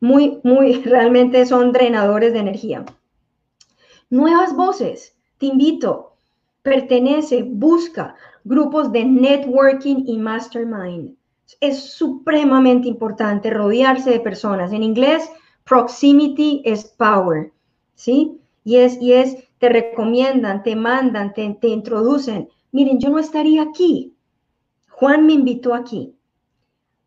[SPEAKER 2] Muy, muy, realmente son drenadores de energía. Nuevas voces, te invito, pertenece, busca grupos de networking y mastermind. Es supremamente importante rodearse de personas. En inglés, proximity is power, ¿sí? Y es, y es, te recomiendan, te mandan, te, te introducen. Miren, yo no estaría aquí. Juan me invitó aquí.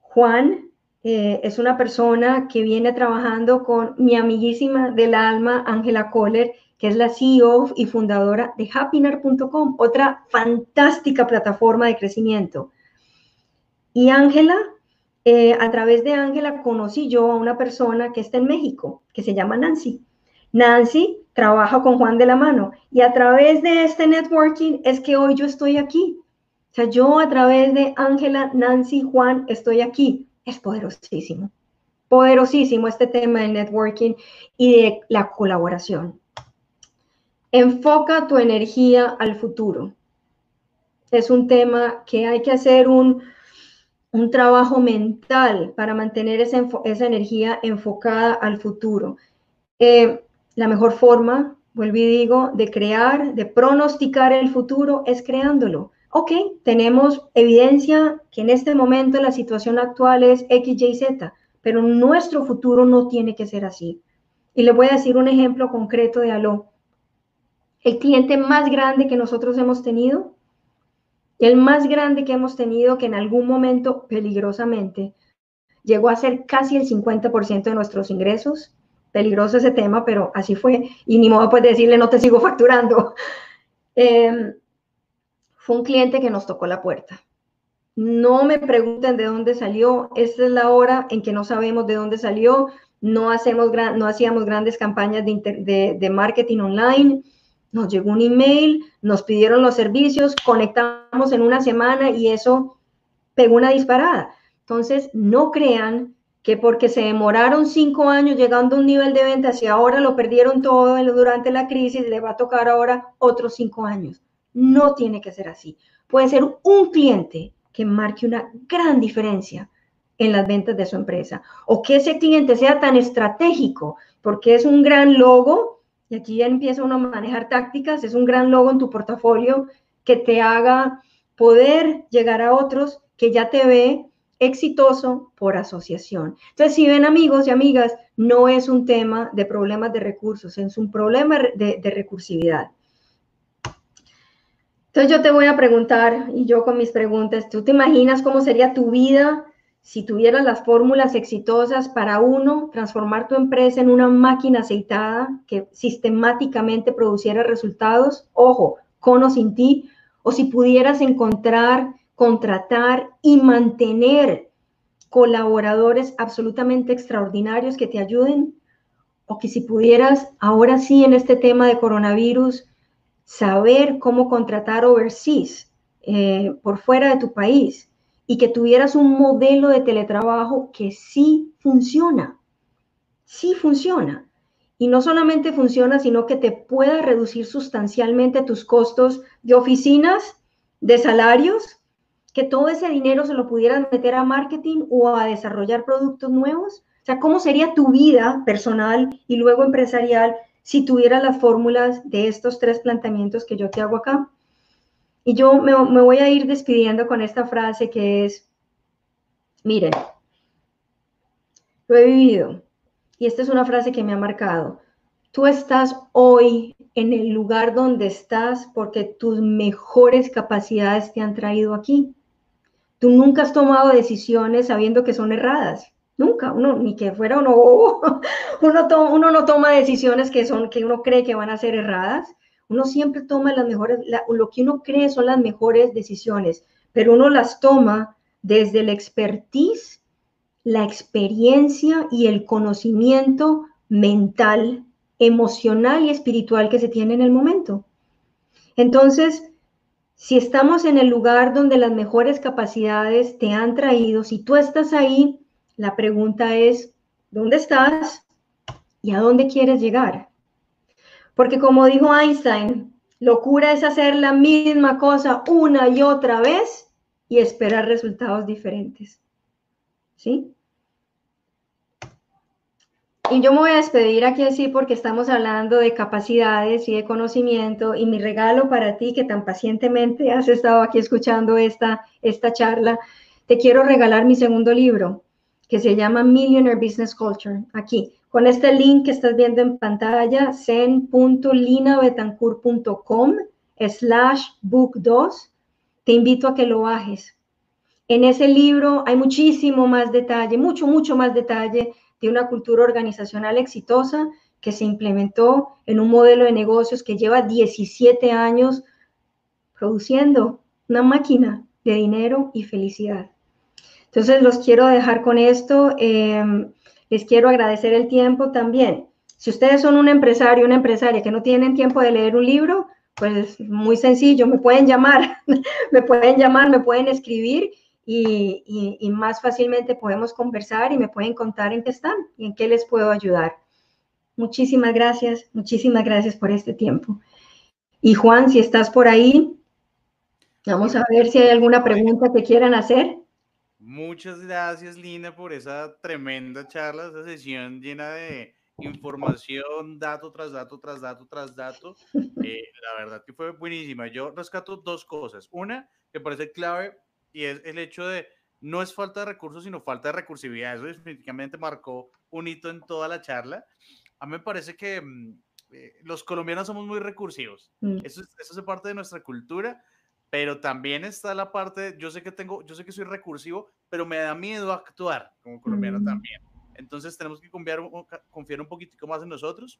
[SPEAKER 2] Juan eh, es una persona que viene trabajando con mi amiguísima del alma, Ángela Kohler, que es la CEO y fundadora de happinar.com, otra fantástica plataforma de crecimiento. Y Ángela, eh, a través de Ángela conocí yo a una persona que está en México, que se llama Nancy. Nancy trabaja con Juan de la mano y a través de este networking es que hoy yo estoy aquí. O sea, yo a través de Ángela, Nancy, Juan estoy aquí. Es poderosísimo. Poderosísimo este tema del networking y de la colaboración. Enfoca tu energía al futuro. Es un tema que hay que hacer un, un trabajo mental para mantener esa, esa energía enfocada al futuro. Eh, la mejor forma, vuelvo y digo, de crear, de pronosticar el futuro es creándolo. Ok, tenemos evidencia que en este momento la situación actual es X, Y, Z, pero nuestro futuro no tiene que ser así. Y le voy a decir un ejemplo concreto de Aló. El cliente más grande que nosotros hemos tenido, el más grande que hemos tenido que en algún momento peligrosamente llegó a ser casi el 50% de nuestros ingresos. Peligroso ese tema, pero así fue. Y ni modo pues decirle no te sigo facturando. Em, fue un cliente que nos tocó la puerta. No me pregunten de dónde salió. Esta es la hora en que no sabemos de dónde salió. No, hacemos no hacíamos grandes campañas de, de marketing online nos llegó un email, nos pidieron los servicios, conectamos en una semana y eso pegó una disparada. Entonces, no crean que porque se demoraron cinco años llegando a un nivel de ventas y ahora lo perdieron todo durante la crisis, le va a tocar ahora otros cinco años. No tiene que ser así. Puede ser un cliente que marque una gran diferencia en las ventas de su empresa o que ese cliente sea tan estratégico porque es un gran logo y aquí empieza uno a manejar tácticas, es un gran logo en tu portafolio que te haga poder llegar a otros que ya te ve exitoso por asociación. Entonces, si ven amigos y amigas, no es un tema de problemas de recursos, es un problema de, de recursividad. Entonces yo te voy a preguntar, y yo con mis preguntas, ¿tú te imaginas cómo sería tu vida si tuvieras las fórmulas exitosas para uno, transformar tu empresa en una máquina aceitada que sistemáticamente produciera resultados, ojo, con o sin ti, o si pudieras encontrar, contratar y mantener colaboradores absolutamente extraordinarios que te ayuden, o que si pudieras, ahora sí, en este tema de coronavirus, saber cómo contratar overseas, eh, por fuera de tu país, y que tuvieras un modelo de teletrabajo que sí funciona, sí funciona. Y no solamente funciona, sino que te pueda reducir sustancialmente tus costos de oficinas, de salarios, que todo ese dinero se lo pudieras meter a marketing o a desarrollar productos nuevos. O sea, ¿cómo sería tu vida personal y luego empresarial si tuvieras las fórmulas de estos tres planteamientos que yo te hago acá? Y yo me, voy a ir despidiendo con esta frase que es, miren, lo he vivido y esta es una frase que me ha marcado. Tú estás hoy en el lugar donde estás porque tus mejores capacidades te han traído aquí. Tú nunca has tomado decisiones sabiendo que son erradas. Nunca, uno, ni que fuera uno, uno, uno no toma decisiones que son, que uno cree que van a ser erradas. Uno siempre toma las mejores, lo que uno cree son las mejores decisiones, pero uno las toma desde la expertise, la experiencia y el conocimiento mental, emocional y espiritual que se tiene en el momento. Entonces, si estamos en el lugar donde las mejores capacidades te han traído, si tú estás ahí, la pregunta es, ¿dónde estás? ¿Y a dónde quieres llegar? Porque como dijo Einstein, locura es hacer la misma cosa una y otra vez y esperar resultados diferentes. ¿Sí? Y yo me voy a despedir aquí así porque estamos hablando de capacidades y de conocimiento y mi regalo para ti que tan pacientemente has estado aquí escuchando esta, esta charla, te quiero regalar mi segundo libro que se llama Millionaire Business Culture. Aquí, con este link que estás viendo en pantalla, zen.linabetancourt.com slash book 2, te invito a que lo bajes. En ese libro hay muchísimo más detalle, mucho, mucho más detalle de una cultura organizacional exitosa que se implementó en un modelo de negocios que lleva 17 años produciendo una máquina de dinero y felicidad. Entonces, los quiero dejar con esto. Em, les quiero agradecer el tiempo también. Si ustedes son un empresario, una empresaria que no tienen tiempo de leer un libro, pues muy sencillo, me pueden llamar, me pueden llamar, me pueden escribir y, más fácilmente podemos conversar y me pueden contar en qué están y en qué les puedo ayudar. Muchísimas gracias, muchísimas gracias por este tiempo. Y Juan, si estás por ahí, vamos a ver si hay alguna pregunta que quieran hacer.
[SPEAKER 1] Muchas gracias, Lina, por esa tremenda charla, esa sesión llena de información, dato tras dato, tras dato, tras dato. Eh, la verdad que fue buenísima. Yo rescato dos cosas. Una, que parece clave y es el hecho de no es falta de recursos, sino falta de recursividad. Eso definitivamente marcó un hito en toda la charla. A mí me parece que mm, eh, los colombianos somos muy recursivos. Mm. Eso, eso es parte de nuestra cultura, pero también está la parte, yo sé que tengo, yo sé que soy recursivo, pero me da miedo actuar como colombiano mm. también. Entonces tenemos que confiar, confiar un poquitico más en nosotros.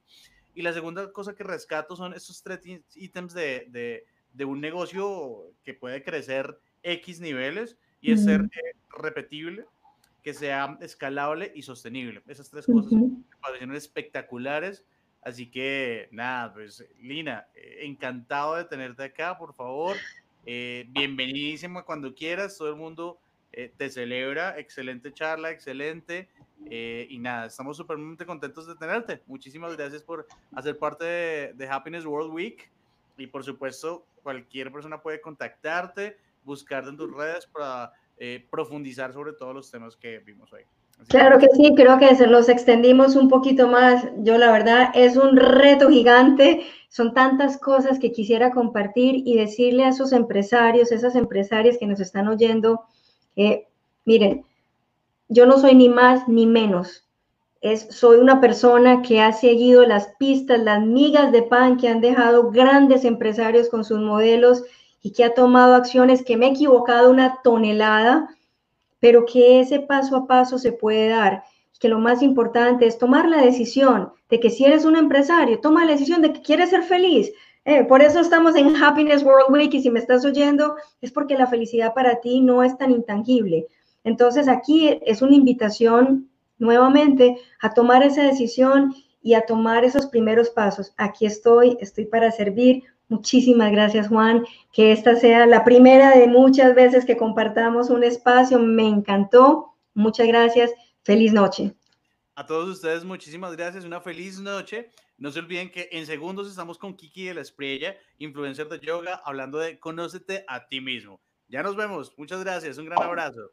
[SPEAKER 1] Y la segunda cosa que rescato son esos tres ítems de, de, de un negocio que puede crecer X niveles y es ser eh, repetible, que sea escalable y sostenible. Esas tres cosas me parecieron espectaculares. Así que nada, pues Lina, eh, encantado de tenerte acá, por favor. Eh, bienvenidísimo cuando quieras, todo el mundo te celebra, excelente charla, excelente. y nada, estamos súper contentos de tenerte. Muchísimas gracias por hacer parte de, de Happiness World Week. Y por supuesto, cualquier persona puede contactarte buscar en tus redes para eh, profundizar sobre todos los temas que vimos hoy.
[SPEAKER 2] Claro que sí, creo que se los extendimos un poquito más. Yo la verdad es un reto gigante. Son tantas cosas que quisiera compartir y decirle a esos empresarios, esas empresarias que nos están oyendo, miren, yo no soy ni más ni menos. Es, soy una persona que ha seguido las pistas, las migas de pan que han dejado grandes empresarios con sus modelos y que ha tomado acciones que me he equivocado una tonelada, pero que ese paso a paso se puede dar. Que lo más importante es tomar la decisión de que si eres un empresario, toma la decisión de que quieres ser feliz. Eh, por eso estamos en Happiness World Week y si me estás oyendo es porque la felicidad para ti no es tan intangible. Entonces aquí es una invitación nuevamente a tomar esa decisión y a tomar esos primeros pasos. Aquí estoy, estoy para servir. Muchísimas gracias, Juan. Que esta sea la primera de muchas veces que compartamos un espacio. Me encantó. Muchas gracias. Feliz noche.
[SPEAKER 1] A todos ustedes, muchísimas gracias. Una feliz noche. No se olviden que en segundos estamos con Kiki de la Espriella, influencer de yoga, hablando de conócete a ti mismo. Ya nos vemos. Muchas gracias. Un gran abrazo.